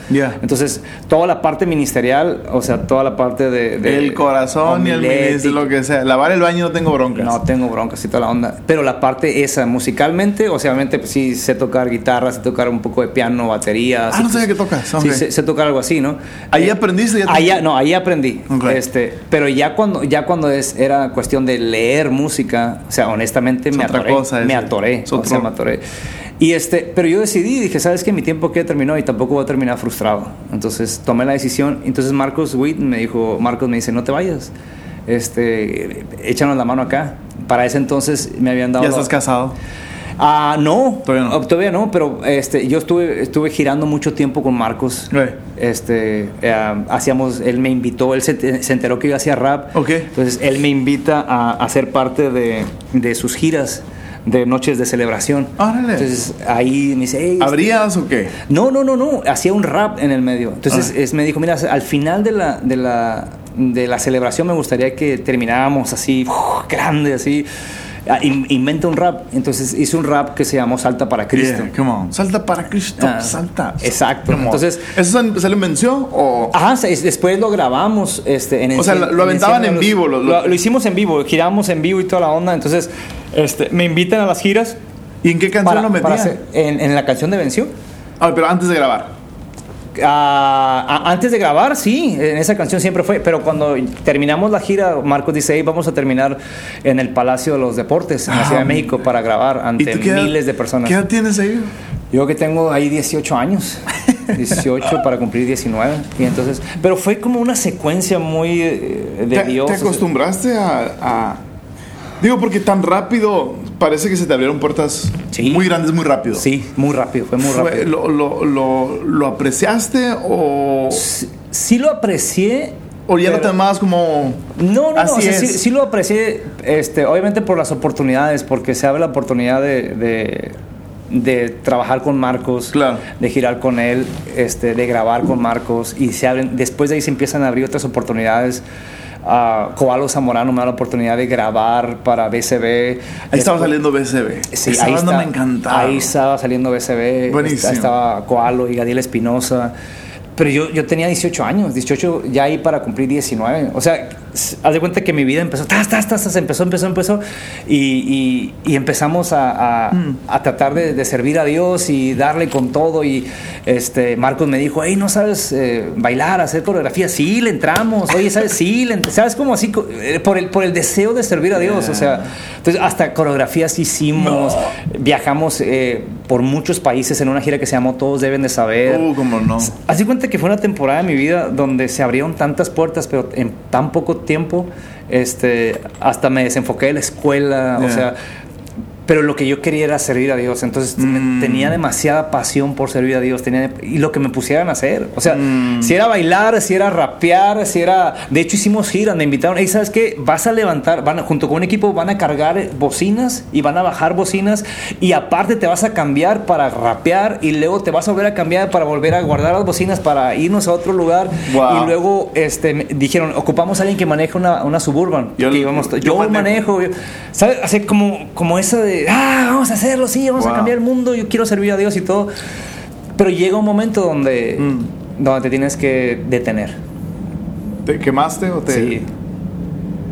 Entonces, toda la parte ministerial, o sea, toda la parte de... el corazón y el ministerio, lo que sea. Lavar el baño no tengo broncas. No tengo broncas y toda la onda. Pero la parte esa, musicalmente, o sea, obviamente, pues, sí sé tocar guitarra, sé tocar un poco de piano, batería. Ah, no sabía que tocas. Sí, sé, tocar algo así, ¿no? ¿Ahí eh, aprendiste? Ya no, ahí aprendí. Este, pero ya cuando, ya cuando es, era cuestión de leer música, o sea, honestamente me atoré, me atoré, o sea, me atoré. Y este, pero yo decidí, dije, sabes que mi tiempo que terminó y tampoco voy a terminar frustrado. Entonces tomé la decisión. Entonces Marcos Witt me dijo, Marcos me dice, no te vayas, este, échanos la mano acá. Para ese entonces me habían dado. ¿Ya estás casado? Ah, no, todavía no. Oh, todavía no, pero este, yo estuve, estuve girando mucho tiempo con Marcos. Este, eh, hacíamos, él me invitó, él se, se, enteró que yo hacía rap. Okay. Entonces él me invita a, a ser parte de, de sus giras de noches de celebración. Entonces ahí me dice, hey, ¿abrías o qué? No, no, no, no, hacía un rap en el medio. Entonces es, me dijo, mira, al final de la, de la, de la celebración me gustaría que termináramos así, grande, así. Ah, inventa un rap. Entonces hice un rap que se llamó Salta para Cristo. Salta para Cristo, ah, salta. Exacto. Entonces, ¿Eso se lo invenció o...? Ajá, después lo grabamos este, en O sea, lo, aventaban en, vivo. Lo, hicimos en vivo, girábamos en vivo y toda la onda. Entonces, este, me invitan a las giras. ¿Y en qué canción lo metían? en, en, la canción de Venció. Ah, pero antes de grabar. Ah, antes de grabar, sí, en esa canción siempre fue, pero cuando terminamos la gira, Marcos dice, hey, vamos a terminar en el Palacio de los Deportes, en la Ciudad de ah, México, para grabar ante miles de personas. ¿Qué edad tienes ahí? Yo que tengo ahí 18 años, 18 para cumplir 19, y entonces, pero fue como una secuencia muy eh, de Dios. ¿Te acostumbraste a Digo, porque tan rápido parece que se te abrieron puertas muy grandes muy rápido. Sí, muy rápido, fue muy rápido. ¿Lo, lo, lo, lo apreciaste o...? Sí, lo aprecié. ¿O ya lo tomabas como.? No, no, no. sí, lo aprecié, este, obviamente por las oportunidades, porque se abre la oportunidad de, de, trabajar con Marcos, claro. de girar con él, este, de grabar con Marcos, y se abren, después de ahí se empiezan a abrir otras oportunidades Uh, Coalo Zamorano me da la oportunidad de grabar para BCB. Ahí estaba saliendo BCB. Sí, ahí me encantaba. Ahí estaba saliendo BCB. Buenísimo. estaba Coalo y Gadiel Espinosa. Pero yo, yo tenía 18 años, 18 ya ahí para cumplir 19. O sea, haz de cuenta que mi vida empezó, tas, tas, tas, empezó, empezó, empezó. Y, y, empezamos a, a, mm. a tratar de, de, servir a Dios y darle con todo. Y este, Marcos me dijo, hey, ¿no sabes eh, bailar, hacer coreografía? Sí, le entramos. Oye, ¿sabes? Sí, le ¿sabes cómo así? Eh, por el, por el deseo de servir a Dios. O sea, entonces hasta coreografías hicimos. Viajamos eh, por muchos países en una gira que se llamó Todos deben de saber. Uh, cómo no. Haz de cuenta que fue una temporada de mi vida donde se abrieron tantas puertas, pero en tan poco tiempo, este, hasta me desenfoqué de la escuela, o sea, pero lo que yo quería era servir a Dios. Entonces mm. tenía demasiada pasión por servir a Dios. Tenía, y lo que me pusieran a hacer. O sea, mm. si era bailar, si era rapear, si era... De hecho, hicimos giras, me invitaron. Y ¿sabes qué? Vas a levantar, van, junto con un equipo, van a cargar bocinas y van a bajar bocinas. Y aparte te vas a cambiar para rapear y luego te vas a volver a cambiar para volver a guardar las bocinas para irnos a otro lugar. Y luego este, dijeron, ocupamos a alguien que maneje una, una suburban. Yo, yo, manejo. ¿Sabes? Así como, como esa de ah, vamos a hacerlo, sí, vamos a cambiar el mundo, yo quiero servir a Dios y todo. Pero llega un momento donde, mm. donde te tienes que detener. ¿Te quemaste o te.? Sí.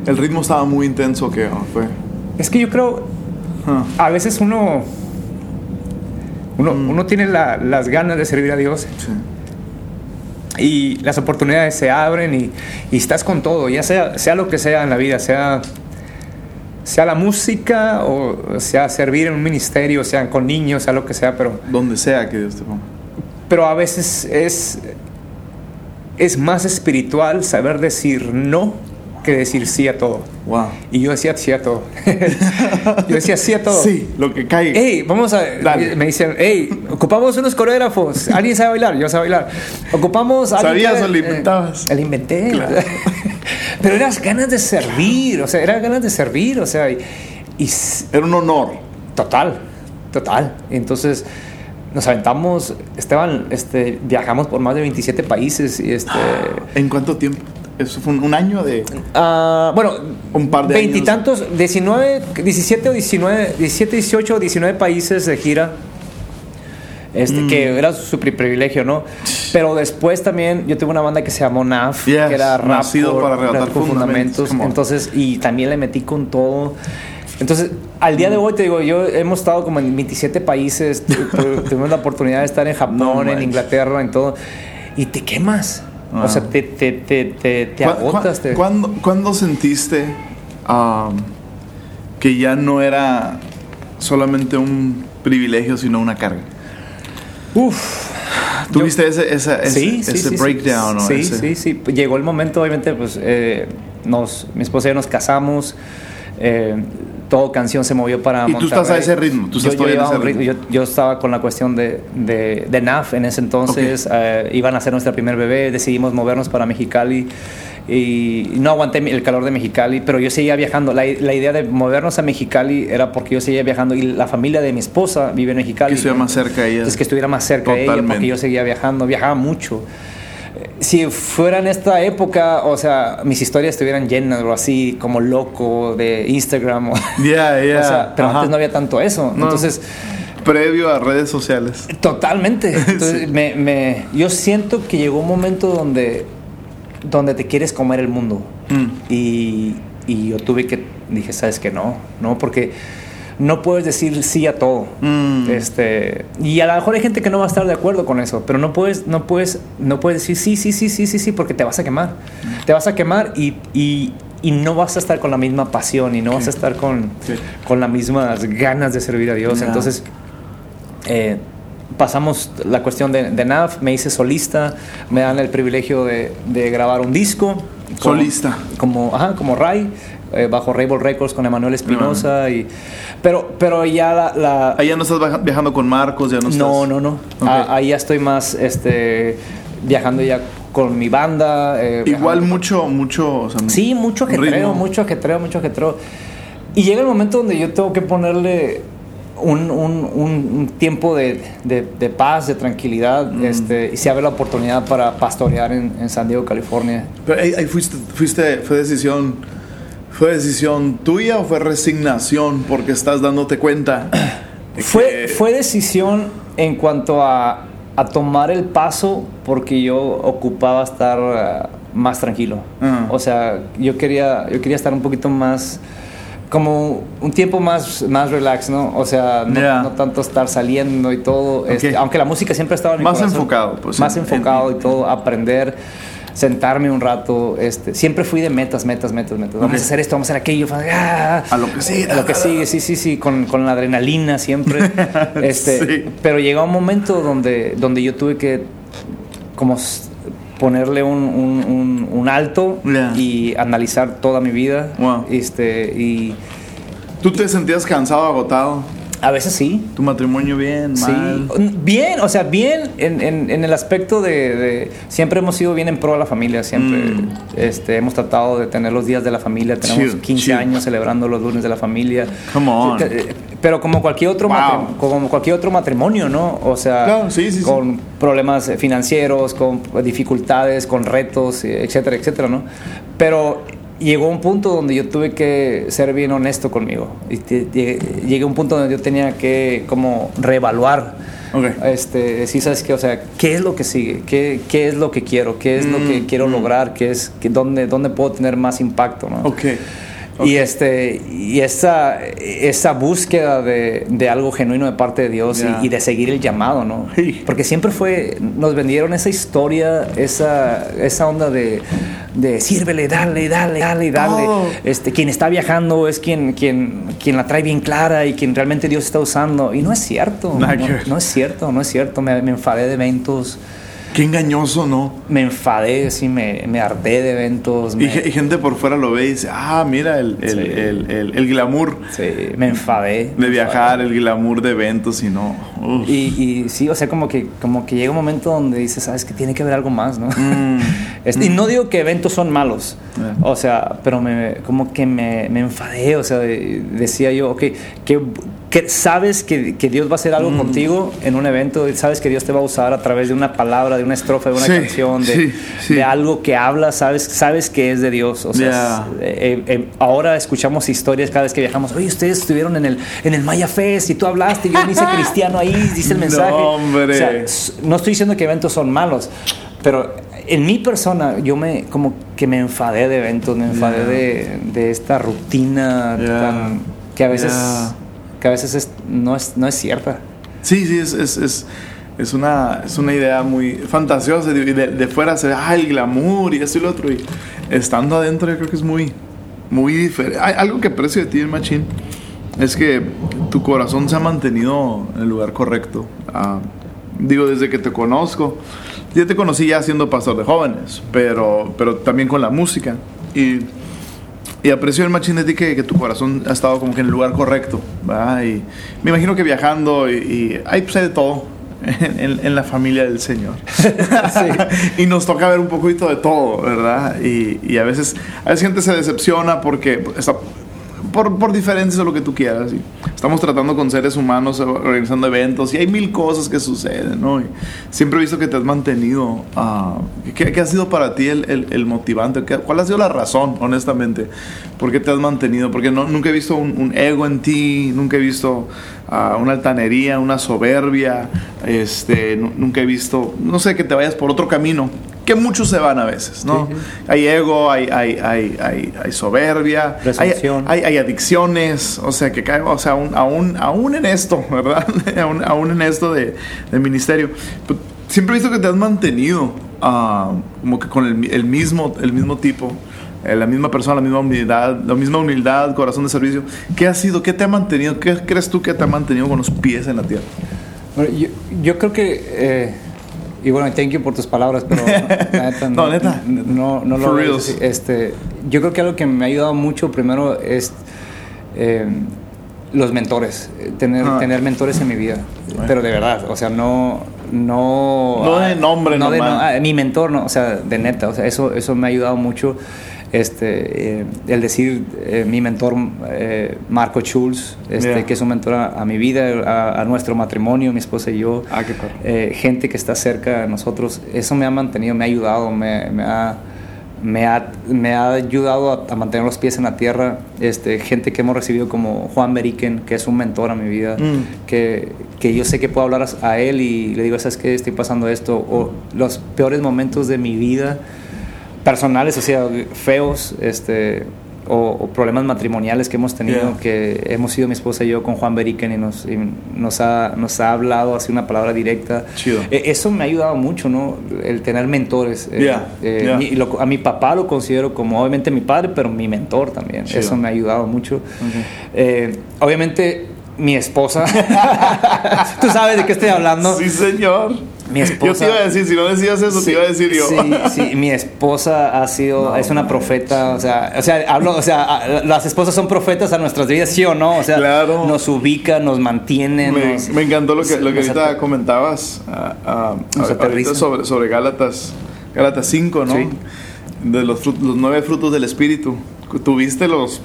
El ritmo estaba muy intenso, ¿qué fue? Es que yo creo. Ah. A veces uno. Uno, mm. uno tiene las ganas de servir a Dios. Sí. Y las oportunidades se abren y, y, estás con todo, ya sea, sea lo que sea en la vida, sea sea la música o sea servir en un ministerio, sea con niños, sea lo que sea, pero... Donde sea que Dios te ponga. Pero a veces es, es más espiritual saber decir no que decir sí a todo. Wow. Y yo decía sí a todo. yo decía sí a todo. Sí, lo que caiga. Hey, vamos a. Me dicen, hey, ocupamos unos coreógrafos. ¿Alguien sabe bailar? Yo sé bailar. Ocupamos. ¿Sabías o lo inventabas? Eh, inventé. Pero eras ganas de servir, o sea, eran ganas de servir, o sea, y, era un honor. Total, total. Entonces nos aventamos, Esteban, este, viajamos por más de 27 países y este... ¿En cuánto tiempo? Eso fue un, año de. Uh, bueno, un par de veintitantos, 19, 17 o 19, 17, 18 o 19 países de gira. Este, que mm. era su privilegio, ¿no? Pero después también yo tuve una banda que se llamó NAF, que era rap para arrebatar fundamentos. Entonces, y también le metí con todo. Entonces, al día de hoy te digo, yo hemos estado como en 27 países, tuvimos la oportunidad de estar en Japón, en Inglaterra, en todo, y te quemas. O sea, te, te, te, te agotas. ¿Cuándo, sentiste um, que ya no era solamente un privilegio, sino una carga? Uf. ¿Tuviste ese, ese, ese, breakdown? Sí, sí, sí. Llegó el momento, obviamente, pues eh, nos, mi esposa y yo nos casamos. Eh, todo canción se movió para ¿Y tú estás a ese ritmo? ¿Tú yo, estaba con la cuestión de, de, de NAF en ese entonces. Eh, iban a ser nuestra primer bebé. Decidimos movernos para Mexicali. Y no aguanté el calor de Mexicali, pero yo seguía viajando. La, la, idea de movernos a Mexicali era porque yo seguía viajando y la familia de mi esposa vive en Mexicali. Que estuviera más cerca de ella. Es que estuviera más cerca de ella porque yo seguía viajando, viajaba mucho si fuera en esta época, o sea, mis historias estuvieran llenas o así, como loco de Instagram. Ya, ya. pero antes no había tanto eso. Entonces. Previo a redes sociales. Totalmente. Entonces, me, yo siento que llegó un momento donde, donde te quieres comer el mundo. Mm. Y, y yo tuve que. Dije, ¿sabes que No, no, porque no puedes decir sí a todo. Mm. Este, y a lo mejor hay gente que no va a estar de acuerdo con eso, pero no puedes, no puedes, no puedes decir sí, sí, sí, sí, sí, sí, porque te vas a quemar. Te vas a quemar y, y, y, no vas a estar con la misma pasión y no vas a estar con, con las mismas ganas de servir a Dios. Entonces, eh, pasamos la cuestión de, de, NAF, me hice solista, me dan el privilegio de, de grabar un disco. Solista. Como, ajá, como Ray. Eh, bajo Rebel Records con Emanuel Espinosa. y pero, pero ya la, Ahí ya no estás viajando con Marcos, ya no estás... No, no, no. Ah, ahí ya estoy más este, viajando ya con mi banda. Eh, Igual mucho, mucho... sí, mucho ajetreo, mucho ajetreo, mucho ajetreo. Y llega el momento donde yo tengo que ponerle un, un, un tiempo de, de, paz, de tranquilidad, mm. este, y se abre la oportunidad para pastorear en, en San Diego, California. Pero ahí, ahí fuiste, fuiste, fue decisión ¿Fue decisión tuya o fue resignación porque estás dándote cuenta? Fue, fue decisión en cuanto a, a, tomar el paso porque yo ocupaba estar eh, más tranquilo. O sea, yo quería, yo quería estar un poquito más como un tiempo más, más relax, ¿no? O sea, no, tanto estar saliendo y todo. Este, aunque la música siempre estaba en mi Más enfocado, pues. Más enfocado y todo, aprender sentarme un rato. Este, siempre fui de metas, metas, metas, metas. Vamos a hacer esto, vamos a hacer aquello. Ah, a lo que sigue. A lo que sigue, sí, sí, sí, con, con la adrenalina siempre. este, Pero llegó un momento donde, donde yo tuve que como ponerle un, un, un, alto y analizar toda mi vida. Este, y, ¿Tú te sentías cansado, agotado? A veces sí. ¿Tu matrimonio bien? Mal? Sí, bien, o sea, bien en, en, el aspecto de, Siempre hemos sido bien en pro de la familia, siempre mm. este, hemos tratado de tener los días de la familia, tenemos 15 años celebrando los lunes de la familia. Come on. Eh, pero como cualquier otro, como cualquier otro matrimonio, ¿no? O sea, con problemas financieros, con dificultades, con retos, etcétera, etcétera, ¿no? Pero llegó un punto donde yo tuve que ser bien honesto conmigo. Y llegué, a un punto donde yo tenía que como reevaluar. Okay. Este, decir, ¿sabes qué? O sea, ¿qué es lo que sigue? ¿Qué, qué es lo que quiero? ¿Qué es lo que mm, quiero mm. lograr? ¿Qué es, que, dónde, ¿Dónde puedo tener más impacto? ¿no? Okay. Y, este, y esa, esa búsqueda de, de, algo genuino de parte de Dios y, de seguir el llamado, ¿no? Porque siempre fue, nos vendieron esa historia, esa, esa onda de, de sírvele, dale, dale, dale, dale. Oh. Este, quien está viajando es quien, quien, quien la trae bien clara y quien realmente Dios está usando. Y no es cierto. No, no, es cierto, no es cierto. Me, me enfadé de eventos Qué engañoso, ¿no? Me enfadé, sí, me, me harté de eventos. Y, gente por fuera lo ve y dice, ah, mira el, el, el, el, glamour. Sí, me enfadé. De viajar, el glamour de eventos y no. Y, y, sí, o sea, como que, como que llega un momento donde dices, sabes que tiene que haber algo más, ¿no? Mm. este, Y no digo que eventos son malos, o sea, pero me, como que me, me enfadé, o sea, decía yo, ok, ¿qué que sabes que, que, Dios va a hacer algo mm. contigo en un evento, sabes que Dios te va a usar a través de una palabra, de una estrofa, de una canción, de, de, algo que habla, sabes, sabes que es de Dios. O sea, eh, eh, ahora escuchamos historias cada vez que viajamos, oye, ustedes estuvieron en el, en el Maya Fest y tú hablaste, y yo me hice cristiano ahí, dice el mensaje. No, hombre. no estoy diciendo que eventos son malos, pero en mi persona yo me como que me enfadé de eventos, me enfadé de, de, esta rutina tan, que a veces que a veces no, es, no es cierta. Sí, sí, es, es, es, una, es una idea muy fantasiosa. De, de, fuera se ve ah, el glamour y eso y lo otro. Y estando adentro, yo creo que es muy, muy diferente. Hay algo que aprecio de ti, Machín, es que tu corazón se ha mantenido en el lugar correcto. Ah, digo, desde que te conozco. Yo te conocí ya siendo pastor de jóvenes, pero, pero también con la música. Y y aprecio el machín de ti que, tu corazón ha estado como que en el lugar correcto. Y me imagino que viajando y, hay, pues, de todo en, la familia del Señor. y nos toca ver un poquito de todo, ¿verdad? Y, y, a, veces, a veces gente se decepciona porque está por, por diferencias o lo que tú quieras. Y estamos tratando con seres humanos, organizando eventos y hay mil cosas que suceden, ¿no? siempre he visto que te has mantenido. Uh, ¿qué, ha sido para ti el, el, motivante? ¿Cuál ha sido la razón, honestamente? ¿Por qué te has mantenido? Porque no, nunca he visto un, ego en ti, nunca he visto uh, una altanería, una soberbia, este, nunca he visto, no sé, que te vayas por otro camino que muchos se van a veces, ¿no? Hay ego, hay, hay, hay, hay soberbia, hay, hay, adicciones, o sea, que cae, o sea, aún, aún, aún en esto, ¿verdad? aún, aún, en esto de, del ministerio. Pues, siempre he visto que te has mantenido ah, como que con el, el, mismo, el mismo tipo, eh, la misma persona, la misma humildad, la misma humildad, corazón de servicio. ¿Qué ha sido? ¿Qué te ha mantenido? ¿Qué crees tú que te ha mantenido con los pies en la tierra? yo, yo, creo que... Eh, y bueno, thank you por tus palabras, pero neta, no, neta. No, no lo Este, yo creo que algo que me ha ayudado mucho primero es eh, los mentores, tener, ah. tener mentores en mi vida. Pero de verdad, o sea, no... No, no de nombre, no, de, no mi mentor, no, o sea, de neta, o sea, eso, eso me ha ayudado mucho este, eh, el decir eh, mi mentor eh, Marco Schulz, este, que es un mentor a, mi vida, a, nuestro matrimonio, mi esposa y yo, ah, gente que está cerca de nosotros, eso me ha mantenido, me ha ayudado, me, me ha, me ha, me ha ayudado a, mantener los pies en la tierra, este, gente que hemos recibido como Juan Meriken, que es un mentor a mi vida, mm. que, que, yo sé que puedo hablar a, él y le digo, ¿sabes qué? Estoy pasando esto, o los peores momentos de mi vida personales, o sea, feos, este, o, problemas matrimoniales que hemos tenido, que hemos ido mi esposa y yo con Juan Beriken y nos, nos, ha, nos ha hablado así una palabra directa. E, eso me ha ayudado mucho, ¿no? El tener mentores. Eh, eh, a mi papá lo considero como obviamente mi padre, pero mi mentor también. Eso me ha ayudado mucho. Eh, obviamente mi esposa, tú sabes de qué estoy hablando. Sí, señor. Mi esposa. Yo te iba a decir, si no decías eso, te iba a decir yo. Sí, sí, mi esposa ha sido, es una profeta, o sea, o sea, hablo, o sea, las esposas son profetas a nuestras vidas, sí o no, o sea, nos ubican, nos mantienen. Me, me encantó lo que, lo que ahorita comentabas uh, uh, sobre, sobre Gálatas, Gálatas 5, ¿no? Sí. De los, los nueve frutos del Espíritu. Tuviste los,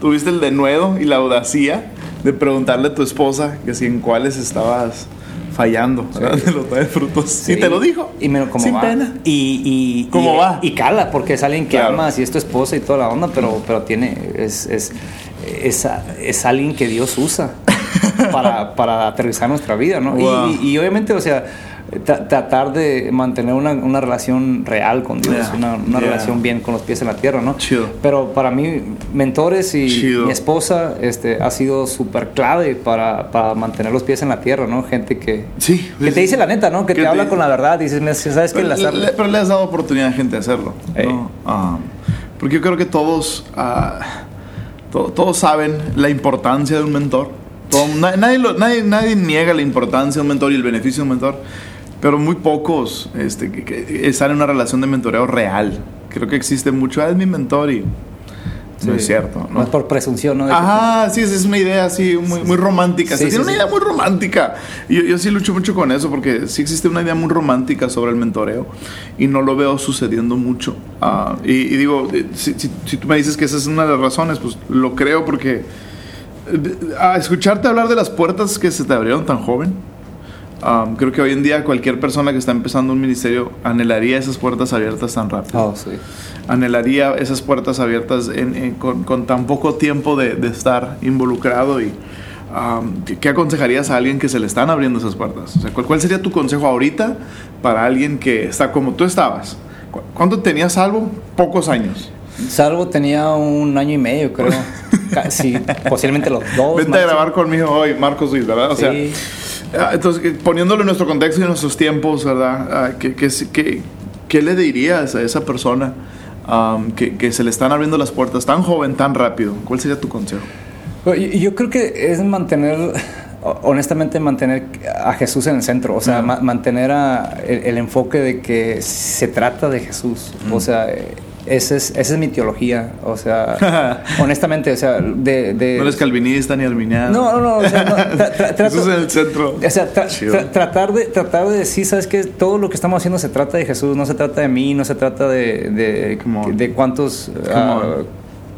tuviste el denuedo y la audacia de preguntarle a tu esposa que si en cuáles estabas fallando de los nueve frutos. Y te lo dijo. Y me, como Sin va. pena. Y, ¿Cómo va? Y cala, porque es alguien que amas y es tu esposa y toda la onda, pero, pero tiene. Es, es, es, es alguien que Dios usa para, para aterrizar nuestra vida, ¿no? Y, y, obviamente, o sea tratar de mantener una, una, relación real con Dios, una, una relación bien con los pies en la tierra, ¿no? Pero para mí, mentores y mi esposa este, ha sido súper clave para, para, mantener los pies en la tierra, ¿no? Gente que, sí, que te dice la neta, ¿no? Que, te, habla con la verdad, dices, ¿sabes pero, que le, pero le has dado oportunidad a gente de hacerlo, ¿no? Ah, porque yo creo que todos, uh, todos saben la importancia de un mentor. nadie, nadie, nadie niega la importancia de un mentor y el beneficio de un mentor pero muy pocos este, que, están en una relación de mentoreo real. Creo que existe mucho, ah, es mi mentor y no es cierto. ¿no? Más por presunción, ¿no? Ajá, sí, es una idea así muy, muy romántica. Sí, tiene una idea muy romántica. Y yo, yo, sí lucho mucho con eso porque sí existe una idea muy romántica sobre el mentoreo y no lo veo sucediendo mucho. Ah, y, digo, eh, si, si, si, tú me dices que esa es una de las razones, pues lo creo porque a escucharte hablar de las puertas que se te abrieron tan joven, um, creo que hoy en día cualquier persona que está empezando un ministerio anhelaría esas puertas abiertas tan rápido. Oh, sí. Anhelaría esas puertas abiertas con, tan poco tiempo de, estar involucrado y... Um, ¿qué, aconsejarías a alguien que se le están abriendo esas puertas? O sea, ¿cuál, ¿cuál, sería tu consejo ahorita para alguien que está como tú estabas? ¿Cuánto tenías salvo? Pocos años. Salvo tenía un año y medio, creo. sí, posiblemente los dos. Vente a grabar conmigo hoy, Marcos Luis, ¿verdad? O sea, ah, entonces, poniéndolo en nuestro contexto y en nuestros tiempos, ¿verdad? Ah, ¿Qué, qué, qué, le dirías a esa persona um, que, que, se le están abriendo las puertas tan joven, tan rápido? ¿Cuál sería tu consejo? Yo creo que es mantener honestamente mantener a Jesús en el centro, o sea, mantener el, enfoque de que se trata de Jesús, o sea, esa es, esa es mi teología, o sea, honestamente, o sea, de, No eres calvinista ni arminiano. No, no, no, o sea, no Jesús en el centro. O sea, tratar, de, tratar de decir, ¿sabes qué? Todo lo que estamos haciendo se trata de Jesús, no se trata de mí, no se trata de, de, de cuántos...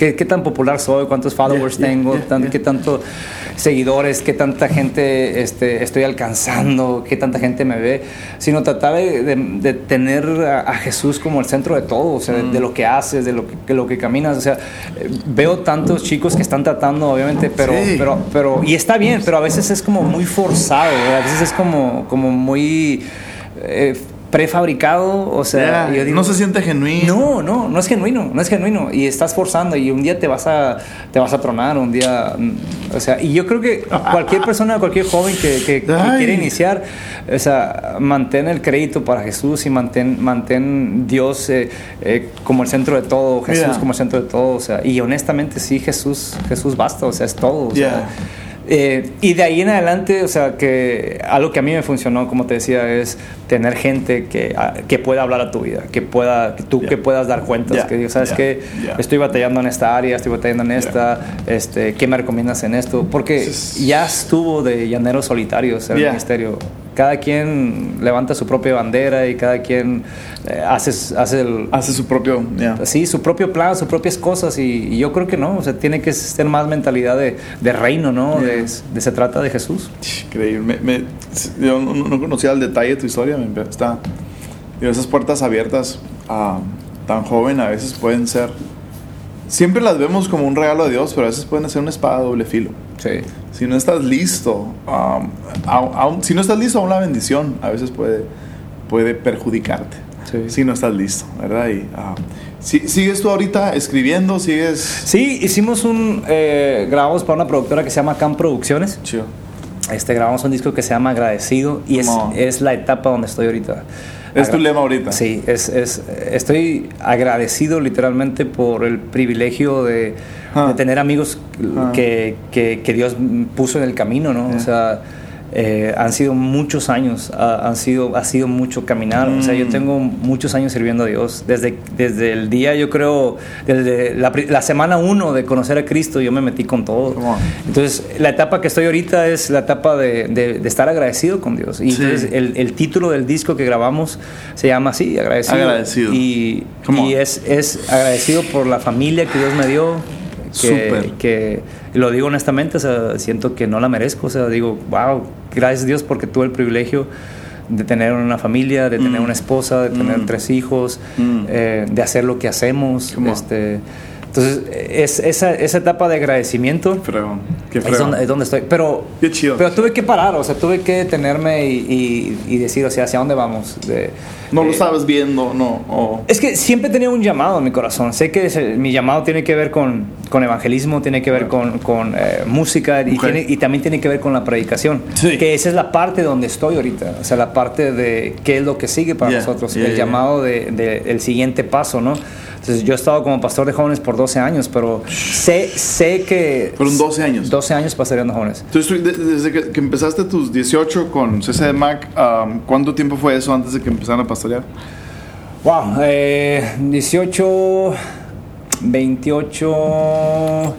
¿Qué, tan popular soy, cuántos followers tengo, qué tanto seguidores, qué tanta gente este, estoy alcanzando, qué tanta gente me ve, sino tratar de, tener a, Jesús como el centro de todo, o sea, de, lo que haces, de lo que, lo que caminas, o sea, veo tantos chicos que están tratando, obviamente, pero, pero, pero, y está bien, pero a veces es como muy forzado, a veces es como, como muy... Eh, prefabricado, o sea, no se siente genuino. No, no, no es genuino, no es genuino y estás forzando y un día te vas a te vas a tronar, un día, mm, o sea, y yo creo que cualquier persona, cualquier joven que, que, quiere iniciar, o sea, mantén el crédito para Jesús y mantén mantén Dios eh, eh, como el centro de todo, Jesús como el centro de todo, o sea, y honestamente sí Jesús Jesús basta, o sea, es todo, o sea, eh, y de ahí en adelante, o sea, que algo que a mí me funcionó, como te decía, es tener gente que, ah, que pueda hablar a tu vida, que pueda, tú que puedas dar cuentas, que digas, ¿sabes qué? Estoy batallando en esta área, estoy batallando en esta, este, ¿qué me recomiendas en esto? Porque ya estuvo de llaneros solitarios el ministerio cada quien levanta su propia bandera y cada quien eh, hace, hace, el, hace su propio sí su propio plan sus propias cosas y, yo creo que no o sea tiene que ser más mentalidad de, de reino no de, se trata de Jesús. Increíble. Me, yo no, conocía el detalle de tu historia me, está esas puertas abiertas a tan joven a veces pueden ser siempre las vemos como un regalo de Dios pero a veces pueden ser una espada de doble filo sí si no estás listo, um, si no estás listo a una bendición, a veces puede, puede perjudicarte. Si no estás listo, ¿verdad? Y, um, ¿Sigues tú ahorita escribiendo? ¿Sigues...? Sí, hicimos un... Eh, grabamos para una productora que se llama Cam Producciones. Este, grabamos un disco que se llama Agradecido y es, es, la etapa donde estoy ahorita. ¿Es tu lema ahorita? Sí, es, es, estoy agradecido literalmente por el privilegio de de ah. tener amigos ah. que, que, que, Dios puso en el camino, ¿no? O sea, eh, han sido muchos años, han sido, ha sido mucho caminar. O sea, yo mm. tengo muchos años sirviendo a Dios. Desde, desde el día, yo creo, desde la, la semana uno de conocer a Cristo, yo me metí con todo. Entonces, la etapa que estoy ahorita es la etapa de, de, estar agradecido con Dios. Y entonces, el, el, título del disco que grabamos se llama así, Agradecido. Agradecido. Y, y es, es agradecido por la familia que Dios me dio que, que, lo digo honestamente, o sea, siento que no la merezco, o sea, digo, wow, gracias a Dios porque tuve el privilegio de tener una familia, de tener mm. una esposa, de tener mm. tres hijos, mm. eh, de hacer lo que hacemos. Este, entonces, es, esa, esa etapa de agradecimiento es, donde, es, donde, estoy. Pero, pero tuve que parar, o sea, tuve que detenerme y, y, decir, o sea, ¿hacia dónde vamos? De, no lo eh, estabas viendo, no. Es que siempre tenía un llamado en mi corazón. Sé que mi llamado tiene que ver con, con evangelismo, tiene que ver con, con eh, música y, tiene, y, también tiene que ver con la predicación. Que esa es la parte donde estoy ahorita. O sea, la parte de qué es lo que sigue para nosotros. el llamado del de, el siguiente paso, ¿no? Entonces, yo he estado como pastor de jóvenes por 12 años, pero sé, sé que... Fueron 12 años. 12 años pastoreando jóvenes. Entonces, desde que, empezaste tus 18 con CC Mac, um, ¿cuánto tiempo fue eso antes de que empezaran a pastorear? Wow, eh, 18, 28...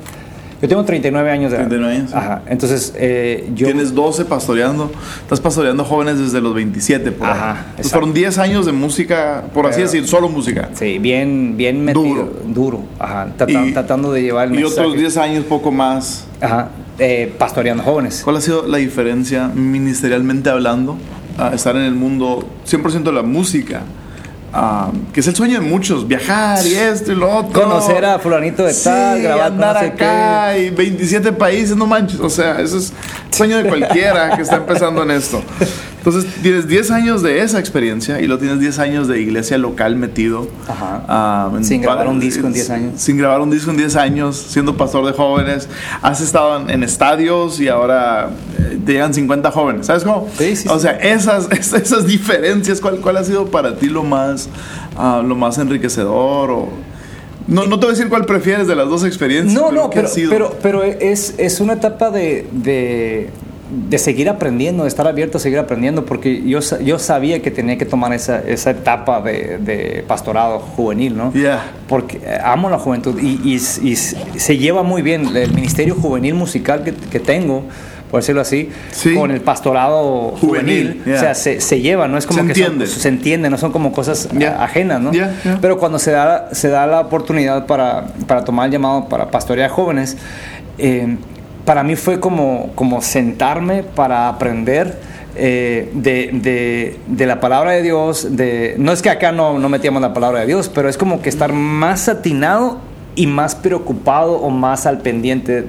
Yo tengo 39 años de edad. 39 años. Ajá. Entonces, eh, yo. Tienes 12 pastoreando. Estás pastoreando jóvenes desde los 27, por Ajá. Entonces, fueron 10 años de música, por así decir, solo música. Sí, bien, bien metido. Duro. Duro. Ajá. Tratando, de llevar el Y otros 10 años, poco más. Ajá. eh, pastoreando jóvenes. ¿Cuál ha sido la diferencia ministerialmente hablando a estar en el mundo 100% de la música? Ah, que es el sueño de muchos, viajar y esto y lo otro. Conocer a fulanito de tal, grabar andar acá y 27 países, no manches. O sea, eso es el sueño de cualquiera que está empezando en esto. Entonces tienes 10 años de esa experiencia y luego tienes 10 años de iglesia local metido. Ajá. sin grabar un disco en 10 años. Sin grabar un disco en 10 años, siendo pastor de jóvenes. Has estado en, estadios y ahora eh, te llegan 50 jóvenes. ¿Sabes cómo? Sí, sí. O sea, esas, esas diferencias, ¿cuál, ¿cuál ha sido para ti lo más, uh, lo más enriquecedor? O, no, no te voy a decir cuál prefieres de las dos experiencias. No, no, pero, pero, pero, es, es una etapa de, de de seguir aprendiendo, de estar abierto a seguir aprendiendo, porque yo, yo sabía que tenía que tomar esa, esa etapa de, de, pastorado juvenil, ¿no? Porque eh, amo la juventud y, y, se lleva muy bien el ministerio juvenil musical que, que tengo por decirlo así, con el pastorado juvenil. O sea, se, se, lleva, no es como que entiende. se entiende, no son como cosas ajenas, ¿no? Pero cuando se da, se da la oportunidad para, para tomar el llamado para pastorear jóvenes, eh, para mí fue como, como sentarme para aprender eh, de, de, de, la palabra de Dios. De, no es que acá no, no metíamos la palabra de Dios, pero es como que estar más atinado y más preocupado o más al pendiente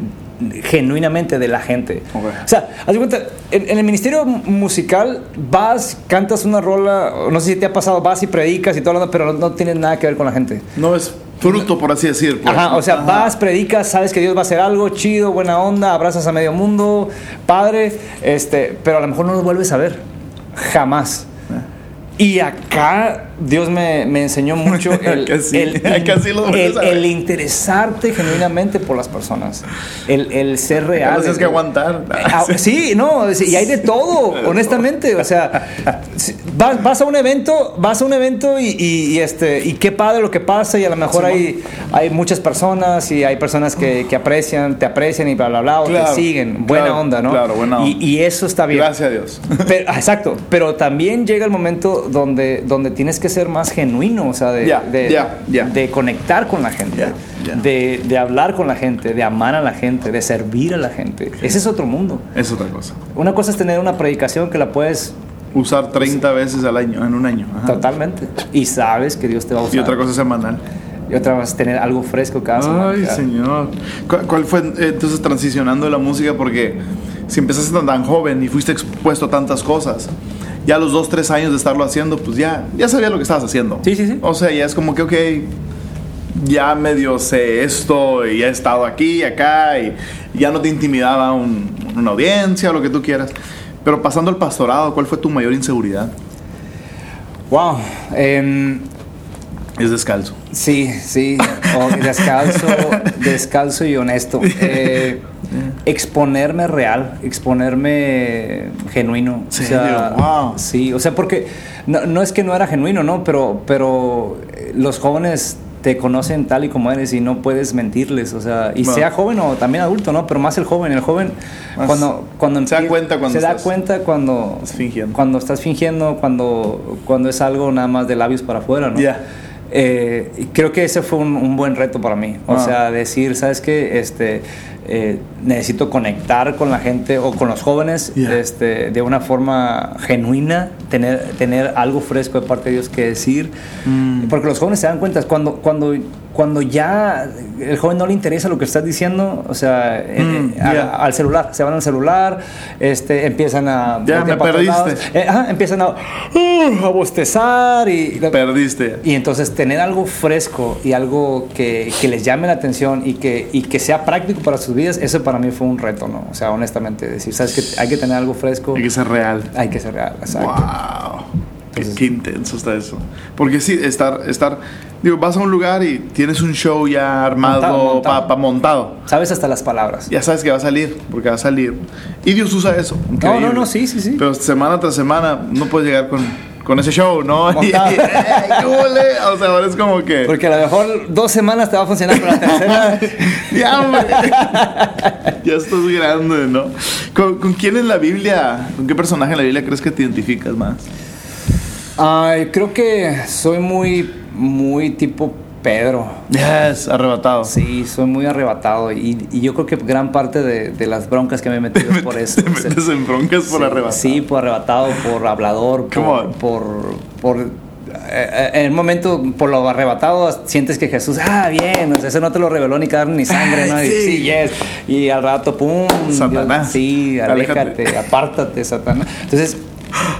genuinamente de la gente. O sea, haz cuenta, en, el ministerio musical vas, cantas una rola, no sé si te ha pasado, vas y predicas y todo, pero no, no tiene nada que ver con la gente. No es fruto, por así decir. Pues. Ajá, o sea, vas, predicas, sabes que Dios va a hacer algo chido, buena onda, abrazas a medio mundo, padre, este, pero a lo mejor no lo vuelves a ver. Jamás. Y acá Dios me, enseñó mucho el, el, interesarte genuinamente por las personas, el, ser real. Tienes que aguantar. Ah, sí, no, y hay de todo, honestamente. O sea, vas, a un evento, vas a un evento y, este, y qué padre lo que pasa, y a lo mejor hay, hay muchas personas y hay personas que, aprecian, te aprecian y bla, bla, bla, o te siguen. Buena onda, ¿no? Claro, buena onda. Y, eso está bien. Gracias a Dios. Ah, exacto, pero también llega el momento donde, donde tienes que ser más genuino, o sea, de, de, conectar con la gente, De, hablar con la gente, de amar a la gente, de servir a la gente. Ese es otro mundo. Es otra cosa. Una cosa es tener una predicación que la puedes usar 30 veces al año, en un año. Totalmente. Y sabes que Dios te va a usar. Y otra cosa es semanal. Y otra vez tener algo fresco cada semana. Ay, Señor. ¿Cuál, fue entonces transicionando de la música? Porque si empezaste tan joven y fuiste expuesto a tantas cosas, ya a los dos, tres años de estarlo haciendo, pues ya, ya sabía lo que estabas haciendo. Sí, sí, sí. O sea, ya es como que, ok, ya medio sé esto y he estado aquí, acá, y ya no te intimidaba una audiencia o lo que tú quieras. Pero pasando al pastorado, ¿cuál fue tu mayor inseguridad? Wow. Em, es descalzo. Sí, sí. descalzo, descalzo y honesto. Eh, exponerme real, exponerme genuino. O sea, Sí, o sea, porque no, es que no era genuino, ¿no? Pero, pero eh, los jóvenes te conocen tal y como eres y no puedes mentirles, o sea, y sea joven o también adulto, ¿no? Pero más el joven, el joven cuando cuando se da cuenta cuando se da cuenta cuando estás fingiendo, cuando estás fingiendo, cuando cuando es algo nada más de labios para afuera, ¿no? Ya. Eh, creo que ese fue un, buen reto para mí. O ah. sea, decir, ¿sabes qué? Este, eh, necesito conectar con la gente o con los jóvenes este, de una forma genuina, tener, tener algo fresco de parte de Dios que decir. Mm. Porque los jóvenes se dan cuenta, cuando, cuando cuando ya el joven no le interesa lo que estás diciendo, o sea, eh, mm, eh, al celular, se van al celular, este, empiezan a... Ya me perdiste. Eh, empiezan a, uh, a, bostezar y... Perdiste. Y entonces tener algo fresco y algo que, que, les llame la atención y que, y que sea práctico para sus vidas, eso para mí fue un reto, ¿no? O sea, honestamente, decir, ¿sabes que Hay que tener algo fresco. Hay que ser real. Hay que ser real, exacto. ¡Wow! Qué, intenso está eso. Porque sí, estar, estar, digo, vas a un lugar y tienes un show ya armado, montado. montado. Sabes hasta las palabras. Ya sabes que va a salir, porque va a salir. Y Dios usa eso. No, no, no, sí, sí, sí. Pero semana tras semana no puedes llegar con, con ese show, ¿no? Y, o sea, ahora es como que. Porque a lo mejor dos semanas te va a funcionar, pero la tercera. ya, hombre. ya estás grande, ¿no? ¿Con, ¿Con, quién en la Biblia, con qué personaje en la Biblia crees que te identificas más? Ay, creo que soy muy, muy tipo Pedro. Yes, arrebatado. Sí, soy muy arrebatado y, yo creo que gran parte de, las broncas que me he metido es por eso. ¿Te metes en broncas por arrebatado? Sí, por arrebatado, por hablador, por, por, por eh, eh, en el momento por lo arrebatado sientes que Jesús, ah, bien, eso no te lo reveló ni carne ni sangre, ¿no? Y, sí. yes. y al rato, pum, Satanás. sí, aléjate, apártate, Satanás. Entonces,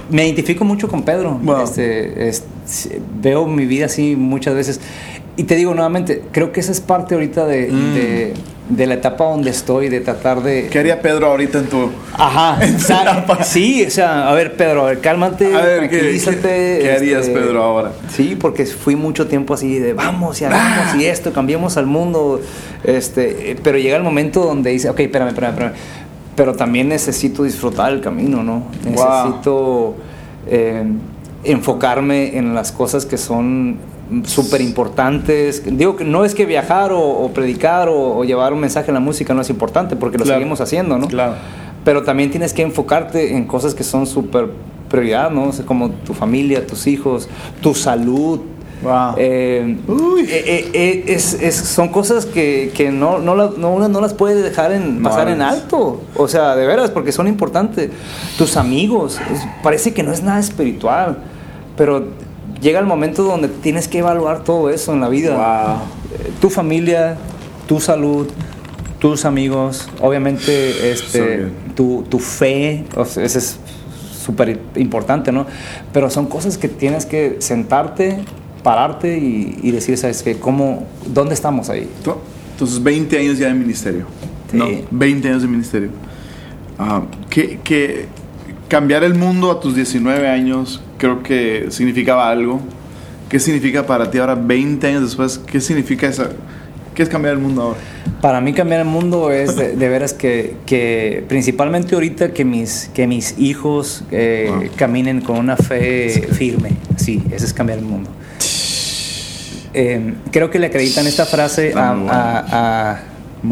me identifico mucho con Pedro. Este, veo mi vida así muchas veces. Y te digo nuevamente, creo que esa es parte ahorita de, mm. de, la etapa donde estoy, de tratar de... ¿Qué haría Pedro ahorita en tu... Ajá, sí, o sea, a ver Pedro, a ver, cálmate, a ver, tranquilízate. ¿qué, harías este, Pedro ahora? Sí, porque fui mucho tiempo así de vamos y hagamos ah. y esto, cambiemos al mundo, este, pero llega el momento donde dice, ok, espérame, espérame, espérame, pero también necesito disfrutar el camino, ¿no? Necesito eh, enfocarme en las cosas que son súper importantes. Digo que no es que viajar o, predicar o, llevar un mensaje en la música no es importante, porque lo seguimos haciendo, ¿no? Claro. Pero también tienes que enfocarte en cosas que son súper prioridad, ¿no? como tu familia, tus hijos, tu salud. Wow. Eh, eh, eh, es, son cosas que, que no, no, no, uno no las puede dejar en, pasar en alto. O sea, de veras, porque son importantes. Tus amigos, parece que no es nada espiritual, pero llega el momento donde tienes que evaluar todo eso en la vida. Eh, tu familia, tu salud, tus amigos, obviamente este, tu, tu, fe, eso es súper importante, ¿no? Pero son cosas que tienes que sentarte, pararte y, decir, ¿sabes qué? ¿Cómo, ¿Dónde estamos ahí? Entonces, 20 años ya de ministerio. No, 20 años de ministerio. Ah, ¿qué, qué, cambiar el mundo a tus 19 años creo que significaba algo. ¿Qué significa para ti ahora, 20 años después? ¿Qué significa esa? ¿Qué es cambiar el mundo ahora? Para mí cambiar el mundo es de, veras que, que, principalmente ahorita que mis, que mis hijos eh, caminen con una fe firme. Sí, ese es cambiar el mundo. Eh, creo que le acreditan esta frase a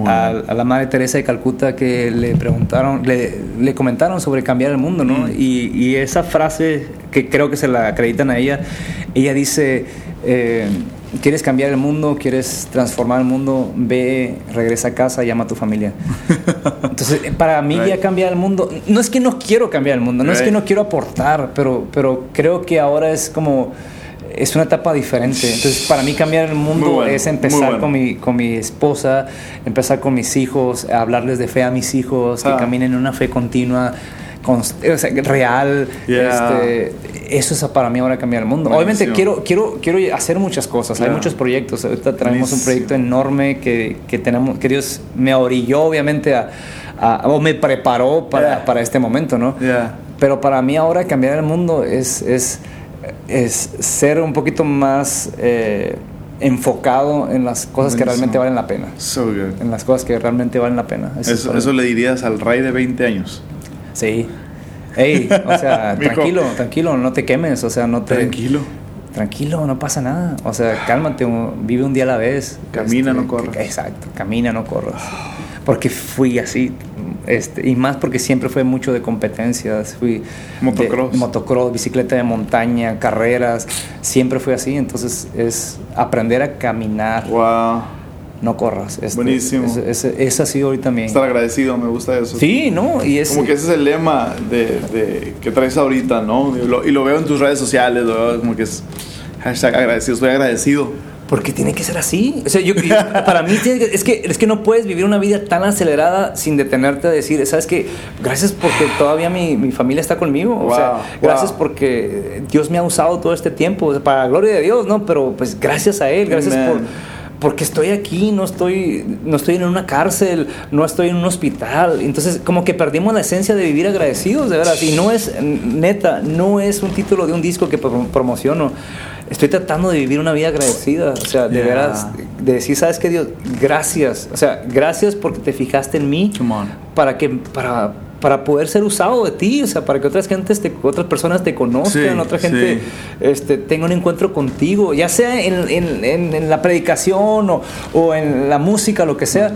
a, la Madre Teresa de Calcuta que le preguntaron, le, le comentaron sobre cambiar el mundo, ¿no? Mm. Y, y, esa frase que creo que se la acreditan a ella, ella dice, eh, ¿quieres cambiar el mundo? ¿Quieres transformar el mundo? Ve, regresa a casa, llama a tu familia. Entonces, para mí ya cambiar el mundo, no es que no quiero cambiar el mundo, no es que no quiero aportar, pero, pero creo que ahora es como es una etapa diferente. Entonces, para mí cambiar el mundo es empezar con, mi, con mi esposa, empezar con mis hijos, hablarles de fe a mis hijos, que ah. caminen en una fe continua, real. Este, eso es para mí ahora cambiar el mundo. Obviamente quiero, quiero, quiero hacer muchas cosas, hay muchos proyectos. Ahorita tenemos un proyecto enorme que, que, tenemos, que Dios me orilló obviamente a, o me preparó para, para este momento, ¿no? Pero para mí ahora cambiar el mundo es, es es ser un poquito más eh, enfocado en las cosas que realmente valen la pena. En las cosas que realmente valen la pena. Eso, eso, le dirías al rey de 20 años. Sí. Ey, o sea, tranquilo, tranquilo, no te quemes, o sea, no te... Tranquilo. Tranquilo, no pasa nada. O sea, cálmate, vive un día a la vez. Camina, este, no corras. Exacto, camina, no corras. Porque fui así, este, y más porque siempre fue mucho de competencias, fui motocross, motocross, bicicleta de montaña, carreras, siempre fue así, entonces es aprender a caminar. Wow. No corras. Este, Buenísimo. Es, es, así ahorita también. Estar agradecido, me gusta eso. Sí, ¿no? Y es, como que ese es el lema de, de que traes ahorita, ¿no? Y lo, y lo, veo en tus redes sociales, lo veo como que es hashtag agradecido, estoy agradecido porque tiene que ser así. O sea, yo, para mí es, que, es que no puedes vivir una vida tan acelerada sin detenerte a decir, ¿sabes qué? Gracias porque todavía mi, mi familia está conmigo. o sea, gracias porque Dios me ha usado todo este tiempo. para la gloria de Dios, ¿no? Pero pues gracias a Él, gracias por porque estoy aquí, no estoy, no estoy en una cárcel, no estoy en un hospital. Entonces, como que perdimos la esencia de vivir agradecidos, de veras. Y no es, neta, no es un título de un disco que promociono estoy tratando de vivir una vida agradecida, o sea, de veras, de decir, ¿sabes qué, Dios? Gracias, o sea, gracias porque te fijaste en mí para que, para, para poder ser usado de ti, o sea, para que otras gentes, te, otras personas te conozcan, otra gente este, tenga un encuentro contigo, ya sea en, en, en, la predicación o, o, en la música, lo que sea,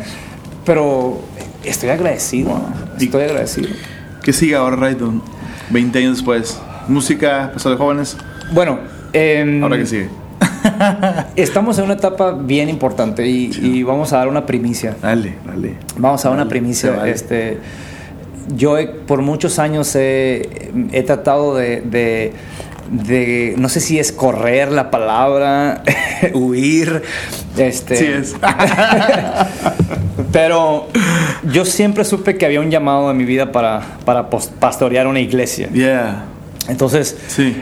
pero estoy agradecido, estoy agradecido. ¿Qué sigue ahora, Raidon? 20 años después. ¿Música, paso de jóvenes? Bueno, Em, Ahora que sigue. estamos en una etapa bien importante y, vamos a dar una primicia. Dale, dale. Vamos a dar una primicia. Este, yo por muchos años he, tratado de, no sé si es correr la palabra, huir. Este, sí es. pero yo siempre supe que había un llamado en mi vida para, para pastorear una iglesia. Yeah. Entonces,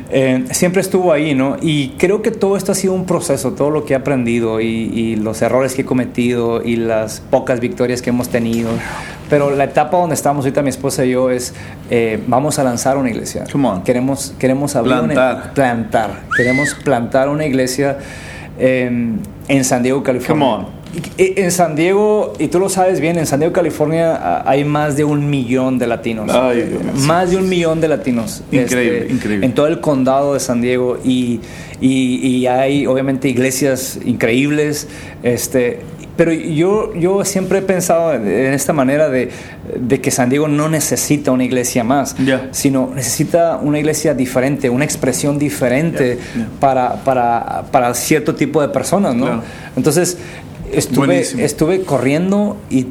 eh, siempre estuvo ahí, ¿no? Y creo que todo esto ha sido un proceso, todo lo que he aprendido y, los errores que he cometido y las pocas victorias que hemos tenido. Pero la etapa donde estamos ahorita mi esposa y yo es, eh, vamos a lanzar una iglesia. Queremos, queremos abrir plantar. plantar. Queremos plantar una iglesia en, en San Diego, California. En San Diego, y tú lo sabes bien, en San Diego, California ah, hay más de un millón de latinos. más de un millón de latinos. Increíble, este, increíble. En todo el condado de San Diego. Y, y, hay obviamente iglesias increíbles. Este, pero yo, yo siempre he pensado en esta manera de, de que San Diego no necesita una iglesia más, sino necesita una iglesia diferente, una expresión diferente Para, para, para, cierto tipo de personas, ¿no? Entonces, estuve, estuve corriendo y,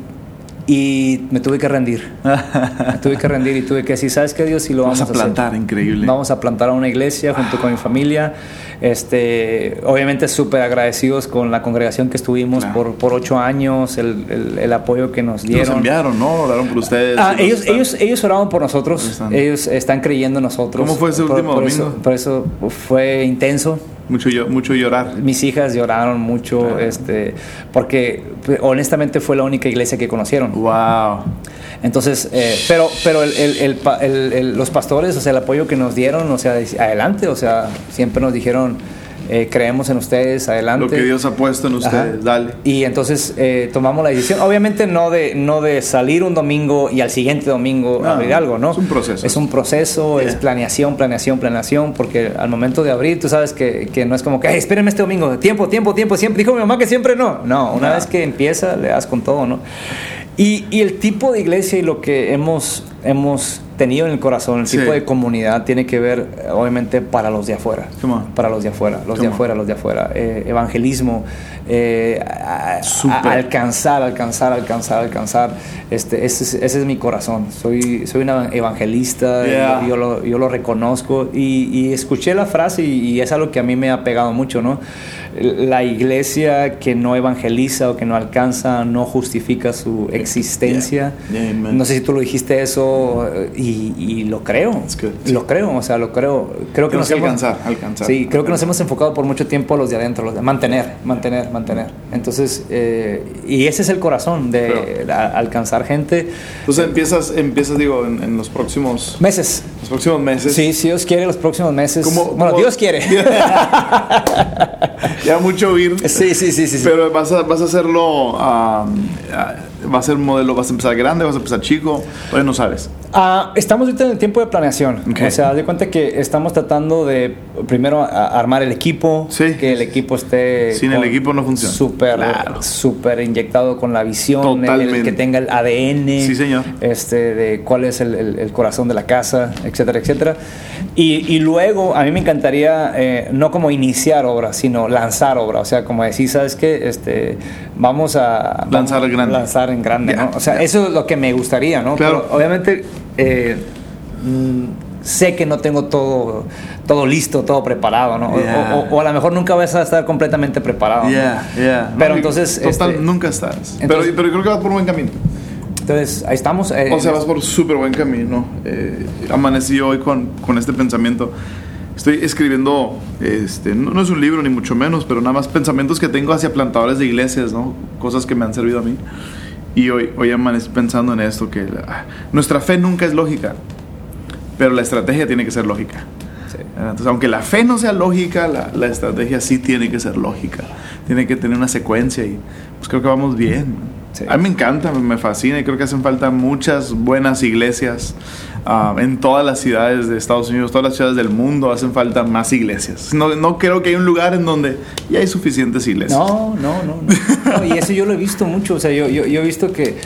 y me tuve que rendir. me tuve que rendir y tuve que decir, ¿sabes qué Dios? Si lo vamos, a plantar, increíble. Vamos a plantar a una iglesia junto con mi familia. Este, obviamente súper agradecidos con la congregación que estuvimos por, por ocho años, el, el, apoyo que nos dieron. Nos enviaron, ¿no? Oraron por ustedes. Ah, ellos, ellos, ellos oraron por nosotros. Ellos están creyendo en nosotros. ¿Cómo fue ese último domingo? por eso fue intenso. Mucho, mucho llorar. Mis hijas lloraron mucho, este, porque pues, honestamente fue la única iglesia que conocieron. Wow. Entonces, eh, pero, pero el, los pastores, o sea, el apoyo que nos dieron, o sea, adelante, o sea, siempre nos dijeron, eh, creemos en ustedes, adelante. Lo que Dios ha puesto en ustedes, dale. Y entonces eh, tomamos la decisión, obviamente no de, no de salir un domingo y al siguiente domingo abrir algo, ¿no? Es un proceso. Es un proceso, es planeación, planeación, planeación, porque al momento de abrir, tú sabes que, que no es como que, hey, espérenme este domingo, tiempo, tiempo, tiempo, siempre. Dijo mi mamá que siempre no. No, una vez que empieza, le das con todo, ¿no? Y, y el tipo de iglesia y lo que hemos, hemos tenido en el corazón, el tipo de comunidad tiene que ver, obviamente, para los de afuera. Para los de afuera, los de afuera, los de afuera. Eh, evangelismo, eh, alcanzar, alcanzar, alcanzar, alcanzar. Este, ese, es, mi corazón. Soy, soy una evangelista, yo, lo, yo, lo, reconozco. Y, escuché la frase y, es algo que a mí me ha pegado mucho, ¿no? La iglesia que no evangeliza o que no alcanza no justifica su existencia. no sé si tú lo dijiste eso y, lo creo. Lo creo, o sea, lo creo. Creo que nos hemos, alcanzar, alcanzar. Sí, creo que nos hemos enfocado por mucho tiempo a los de adentro, los de mantener, mantener, mantener. Entonces, eh, y ese es el corazón de alcanzar gente. Entonces empiezas, empiezas digo, en, los próximos meses. Los próximos meses. Sí, si Dios quiere, los próximos meses. bueno, Dios quiere. ya mucho oír. Sí, sí, sí, sí. Pero vas a, vas a hacerlo. va a ser un modelo, vas a empezar grande, vas a empezar chico, todavía no sabes. Ah, estamos ahorita en el tiempo de planeación. O sea, de cuenta que estamos tratando de primero armar el equipo, que el equipo esté... Sin el equipo no funciona. Súper super inyectado con la visión, que tenga el ADN. Sí, señor. Este, de cuál es el, corazón de la casa, etcétera, etcétera. Y, luego, a mí me encantaría eh, no como iniciar obra, sino lanzar obra. O sea, como decir, ¿sabes qué? Este, vamos a... Lanzar en grande. Lanzar en grande, ¿no? O sea, eso es lo que me gustaría, ¿no? Claro. obviamente eh, mm, sé que no tengo todo, todo listo, todo preparado, ¿no? O, a lo mejor nunca vas a estar completamente preparado. Pero entonces... Este, nunca estás. pero, pero creo que vas por buen camino. Entonces, ahí estamos. Eh, o sea, vas por súper buen camino. Eh, amanecí hoy con, con, este pensamiento. Estoy escribiendo, este, no, es un libro ni mucho menos, pero nada más pensamientos que tengo hacia plantadores de iglesias, ¿no? Cosas que me han servido a mí. Y hoy, hoy amanecí pensando en esto, que nuestra fe nunca es lógica, pero la estrategia tiene que ser lógica. Entonces, aunque la fe no sea lógica, la, la, estrategia sí tiene que ser lógica. Tiene que tener una secuencia y pues creo que vamos bien. A mí me encanta, me fascina y creo que hacen falta muchas buenas iglesias ah, en todas las ciudades de Estados Unidos, todas las ciudades del mundo hacen falta más iglesias. No, no creo que hay un lugar en donde ya hay suficientes iglesias. No, no, no. y eso yo lo he visto mucho. O sea, yo, yo, yo he visto que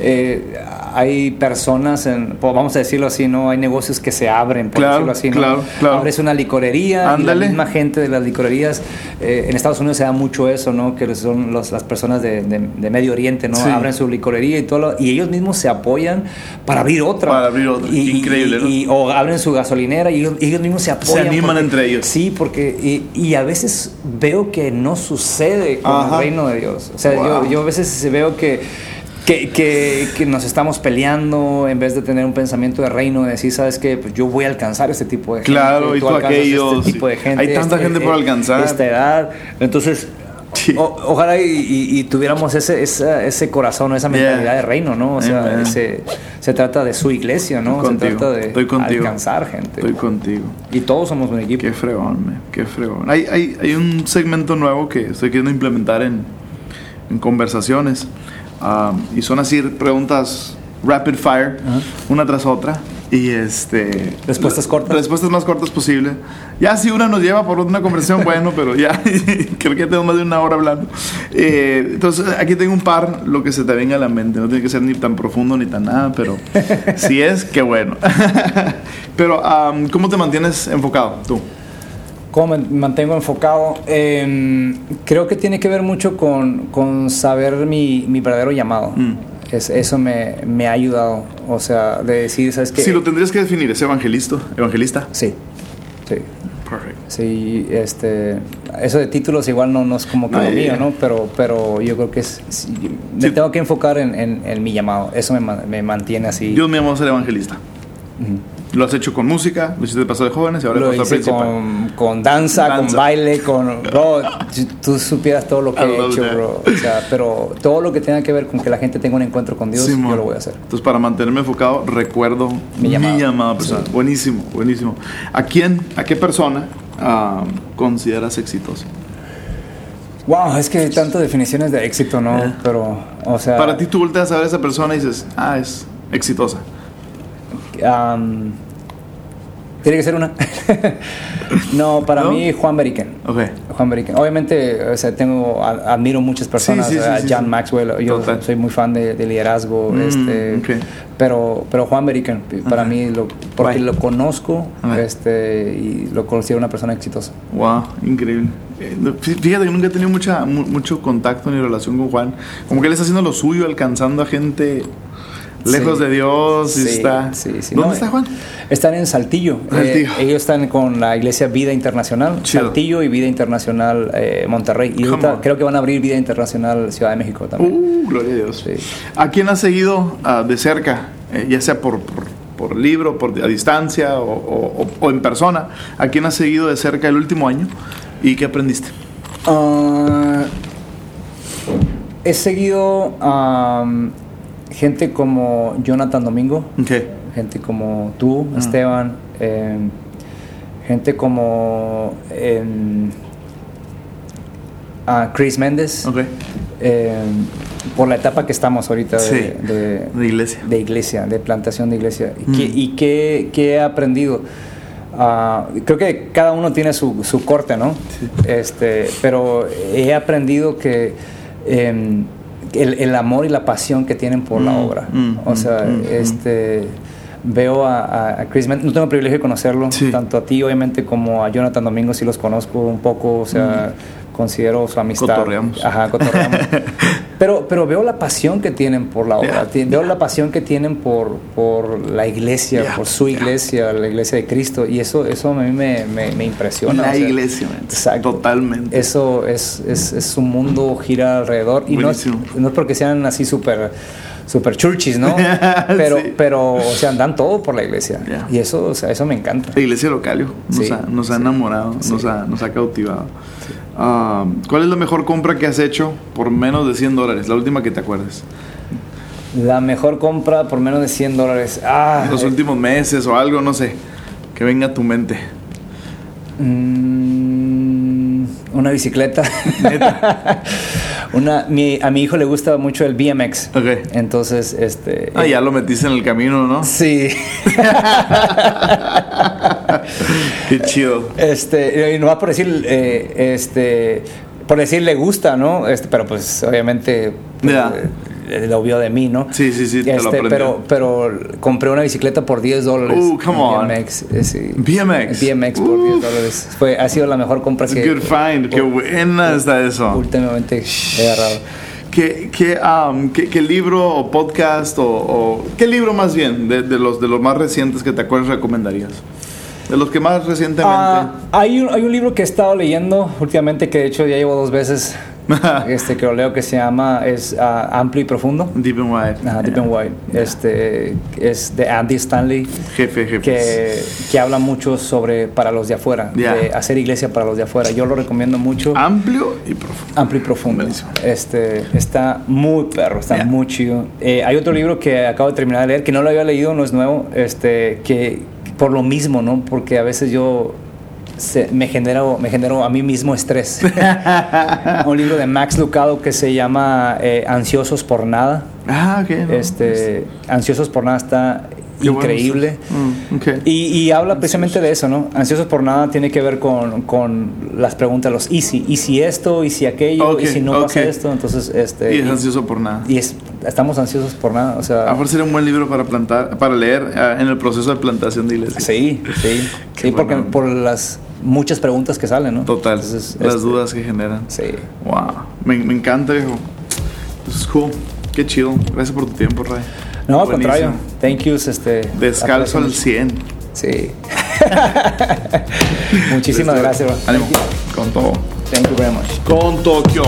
eh, hay personas, en, pues, vamos a decirlo así, ¿no? Hay negocios que se abren, por decirlo así, ¿no? Claro, claro. Abres una licorería y la misma gente de las licorerías, eh, en Estados Unidos se da mucho eso, ¿no? Que son las personas de, Medio Oriente, ¿no? Abren su licorería y todo, y ellos mismos se apoyan para abrir otra. Para abrir otra, increíble, y, o abren su gasolinera y ellos, mismos se apoyan. Se animan entre ellos. Sí, porque, y, a veces veo que no sucede con el reino de Dios. O sea, yo, yo a veces veo que que, que, nos estamos peleando en vez de tener un pensamiento de reino, de decir, ¿sabes qué? Pues yo voy a alcanzar este tipo de gente. Claro, y tú, aquellos. Este tipo de gente. Hay tanta este, gente por alcanzar. Esta edad. Entonces, ojalá y, tuviéramos ese, ese corazón, esa mentalidad de reino, ¿no? O sea, se, se, trata de su iglesia, ¿no? se trata de Estoy alcanzar gente. Estoy contigo. Y todos somos un equipo. Qué fregón, man. qué fregón. Hay, hay, hay un segmento nuevo que estoy queriendo implementar en, en conversaciones y son así preguntas rapid fire, una tras otra. Y este. Respuestas cortas. Respuestas más cortas posible. Ya si una nos lleva por una conversación, bueno, pero ya creo que ya tengo más de una hora hablando. Eh, entonces, aquí tengo un par, lo que se te venga a la mente. No tiene que ser ni tan profundo ni tan nada, pero si es, qué bueno. pero, ¿cómo te mantienes enfocado tú? ¿Cómo me mantengo enfocado? Em, creo que tiene que ver mucho con, con saber mi, mi, verdadero llamado. Mm. Es, eso me, me, ha ayudado. O sea, de decir, ¿sabes qué? Si lo tendrías que definir, ¿es evangelista? ¿Evangelista? Sí. Sí. Perfecto. Sí, este, eso de títulos igual no, no es como que lo mío, ¿no? Pero, pero yo creo que es, me tengo que enfocar en, en, mi llamado. Eso me, me mantiene así. Dios me llamó a ser evangelista. Lo has hecho con música, lo hiciste paso de jóvenes y ahora lo hice con, con danza, con baile, con... Bro, tú supieras todo lo que he hecho, bro. O sea, pero todo lo que tenga que ver con que la gente tenga un encuentro con Dios, yo lo voy a hacer. Entonces, para mantenerme enfocado, recuerdo mi llamada, persona. Buenísimo, buenísimo. ¿A quién, a qué persona ah, consideras exitoso? Wow, es que hay tantas definiciones de éxito, ¿no? Eh. Pero, o sea... Para ti tú volteas a ver a esa persona y dices, ah, es exitosa tiene que ser una. no, para mí Juan Beriken. Okay. Juan Beriken. Obviamente, o sea, tengo, admiro muchas personas, John Maxwell, yo soy muy fan de, liderazgo, mm, este, pero, pero Juan Beriken, para mí, lo, porque lo conozco este, y lo considero una persona exitosa. Wow, increíble. Eh, fíjate que nunca he tenido mucha, mucho contacto ni relación con Juan. Como que él está haciendo lo suyo, alcanzando a gente lejos de Dios. está. ¿Dónde está Juan? Están en Saltillo. Eh, ellos están con la iglesia Vida Internacional, Saltillo y Vida Internacional eh, Monterrey. Y creo que van a abrir Vida Internacional Ciudad de México también. Uh, gloria a Dios. ¿A quién has seguido ah, de cerca, eh, ya sea por, por, libro, por, a distancia o, en persona? ¿A quién has seguido de cerca el último año y qué aprendiste? Ah, he seguido gente como Jonathan Domingo, gente como tú, mm. Esteban, em, gente como em, Chris Méndez, em, por la etapa que estamos ahorita de, iglesia. De iglesia, de plantación de iglesia. ¿Y, mm. qué, he aprendido? Ah, creo que cada uno tiene su, su corte, ¿no? Este, pero he aprendido que el, amor y la pasión que tienen por la mm, obra. Mm, o sea, mm, este veo a, Chris, no tengo el privilegio de conocerlo, tanto a ti obviamente como a Jonathan Domingo sí los conozco un poco, o sea, considero su amistad. Cotorreamos. Ajá, cotorreamos. pero, pero veo la pasión que tienen por la obra, veo la pasión que tienen por, por la iglesia, por su iglesia, la iglesia de Cristo, y eso, eso a mí me, me, impresiona. La iglesia, exacto, totalmente. Eso es, es, es, un mundo gira alrededor, y no es, no es porque sean así súper super churches, ¿no? Pero, pero, o sea, dan todo por la iglesia. Y eso, o sea, eso me encanta. La iglesia local, nos, ha, nos ha enamorado, nos, ha, nos ha cautivado. Ah, ¿Cuál es la mejor compra que has hecho por menos de 100 dólares? La última que te acuerdes. La mejor compra por menos de 100 dólares. Ah, Los últimos meses o algo, no sé. Que venga a tu mente. Mm, una bicicleta. Una, mi, a mi hijo le gusta mucho el BMX. Okay. Entonces, este. Ah, ya lo metiste en el camino, ¿no? Sí. Qué chido. Este, y no va por decir, eh, este, por decir le gusta, ¿no? Este, pero pues obviamente. Pues, lo vio de mí, ¿no? Sí, sí, sí, te lo Este, pero, pero compré una bicicleta por 10 dólares. Uh, come on. BMX, eh, sí. BMX. BMX por Uh. 10 dólares. Fue, ha sido la mejor compra It's que good find. Qué buena está eso. últimamente he agarrado. ¿Qué, qué, um, qué- qué libro o podcast o, o- qué libro más bien de, de los de los más recientes que te acuerdas recomendarías? De los que más recientemente. Ah, hay, un, hay un libro que he estado leyendo últimamente que de hecho ya llevo dos veces este, que lo leo que se llama es ah, Amplio y Profundo. Deep and Wide. Ajá, Deep and Wide. Este, es de Andy Stanley. Jefe, jefe. que, que habla mucho sobre para los de afuera, Ya. de hacer iglesia para los de afuera. Yo lo recomiendo mucho. Amplio y profundo. Amplio y profundo. Este, está muy perro, está muy chido. Eh, hay otro libro que acabo de terminar de leer, que no lo había leído, no es nuevo, este, que por lo mismo, ¿no? Porque a veces yo se- me, genero, me genero a mí mismo estrés. Un libro de Max Lucado que se llama eh, Ansiosos por Nada. Ah, ok. no. Este, Ansiosos por Nada está increíble. Mm. Y, y habla precisamente de eso, ¿no? Ansiosos por nada tiene que ver con, con las preguntas, los y si, y si esto, y si aquello, y si no pasa esto, entonces este y es ansioso por nada. y es- estamos ansiosos por nada, o A sea, lo mejor sería un buen libro para plantar, para leer ah, en el proceso de plantación de iglesia. sí, sí, sí, porque bueno. por las muchas preguntas que salen, ¿no? Total. Entonces, las este, dudas que generan. Sí. Wow. Me, me encanta, viejo. This is cool. Qué chido. Gracias por tu tiempo, Ray. No, al contrario. Thank yous, este. Descalzo al aprecio 100. mucho. Sí. Muchísimas gracias, bro. Ánimo. Con todo. Thank you very much. Con Tokio.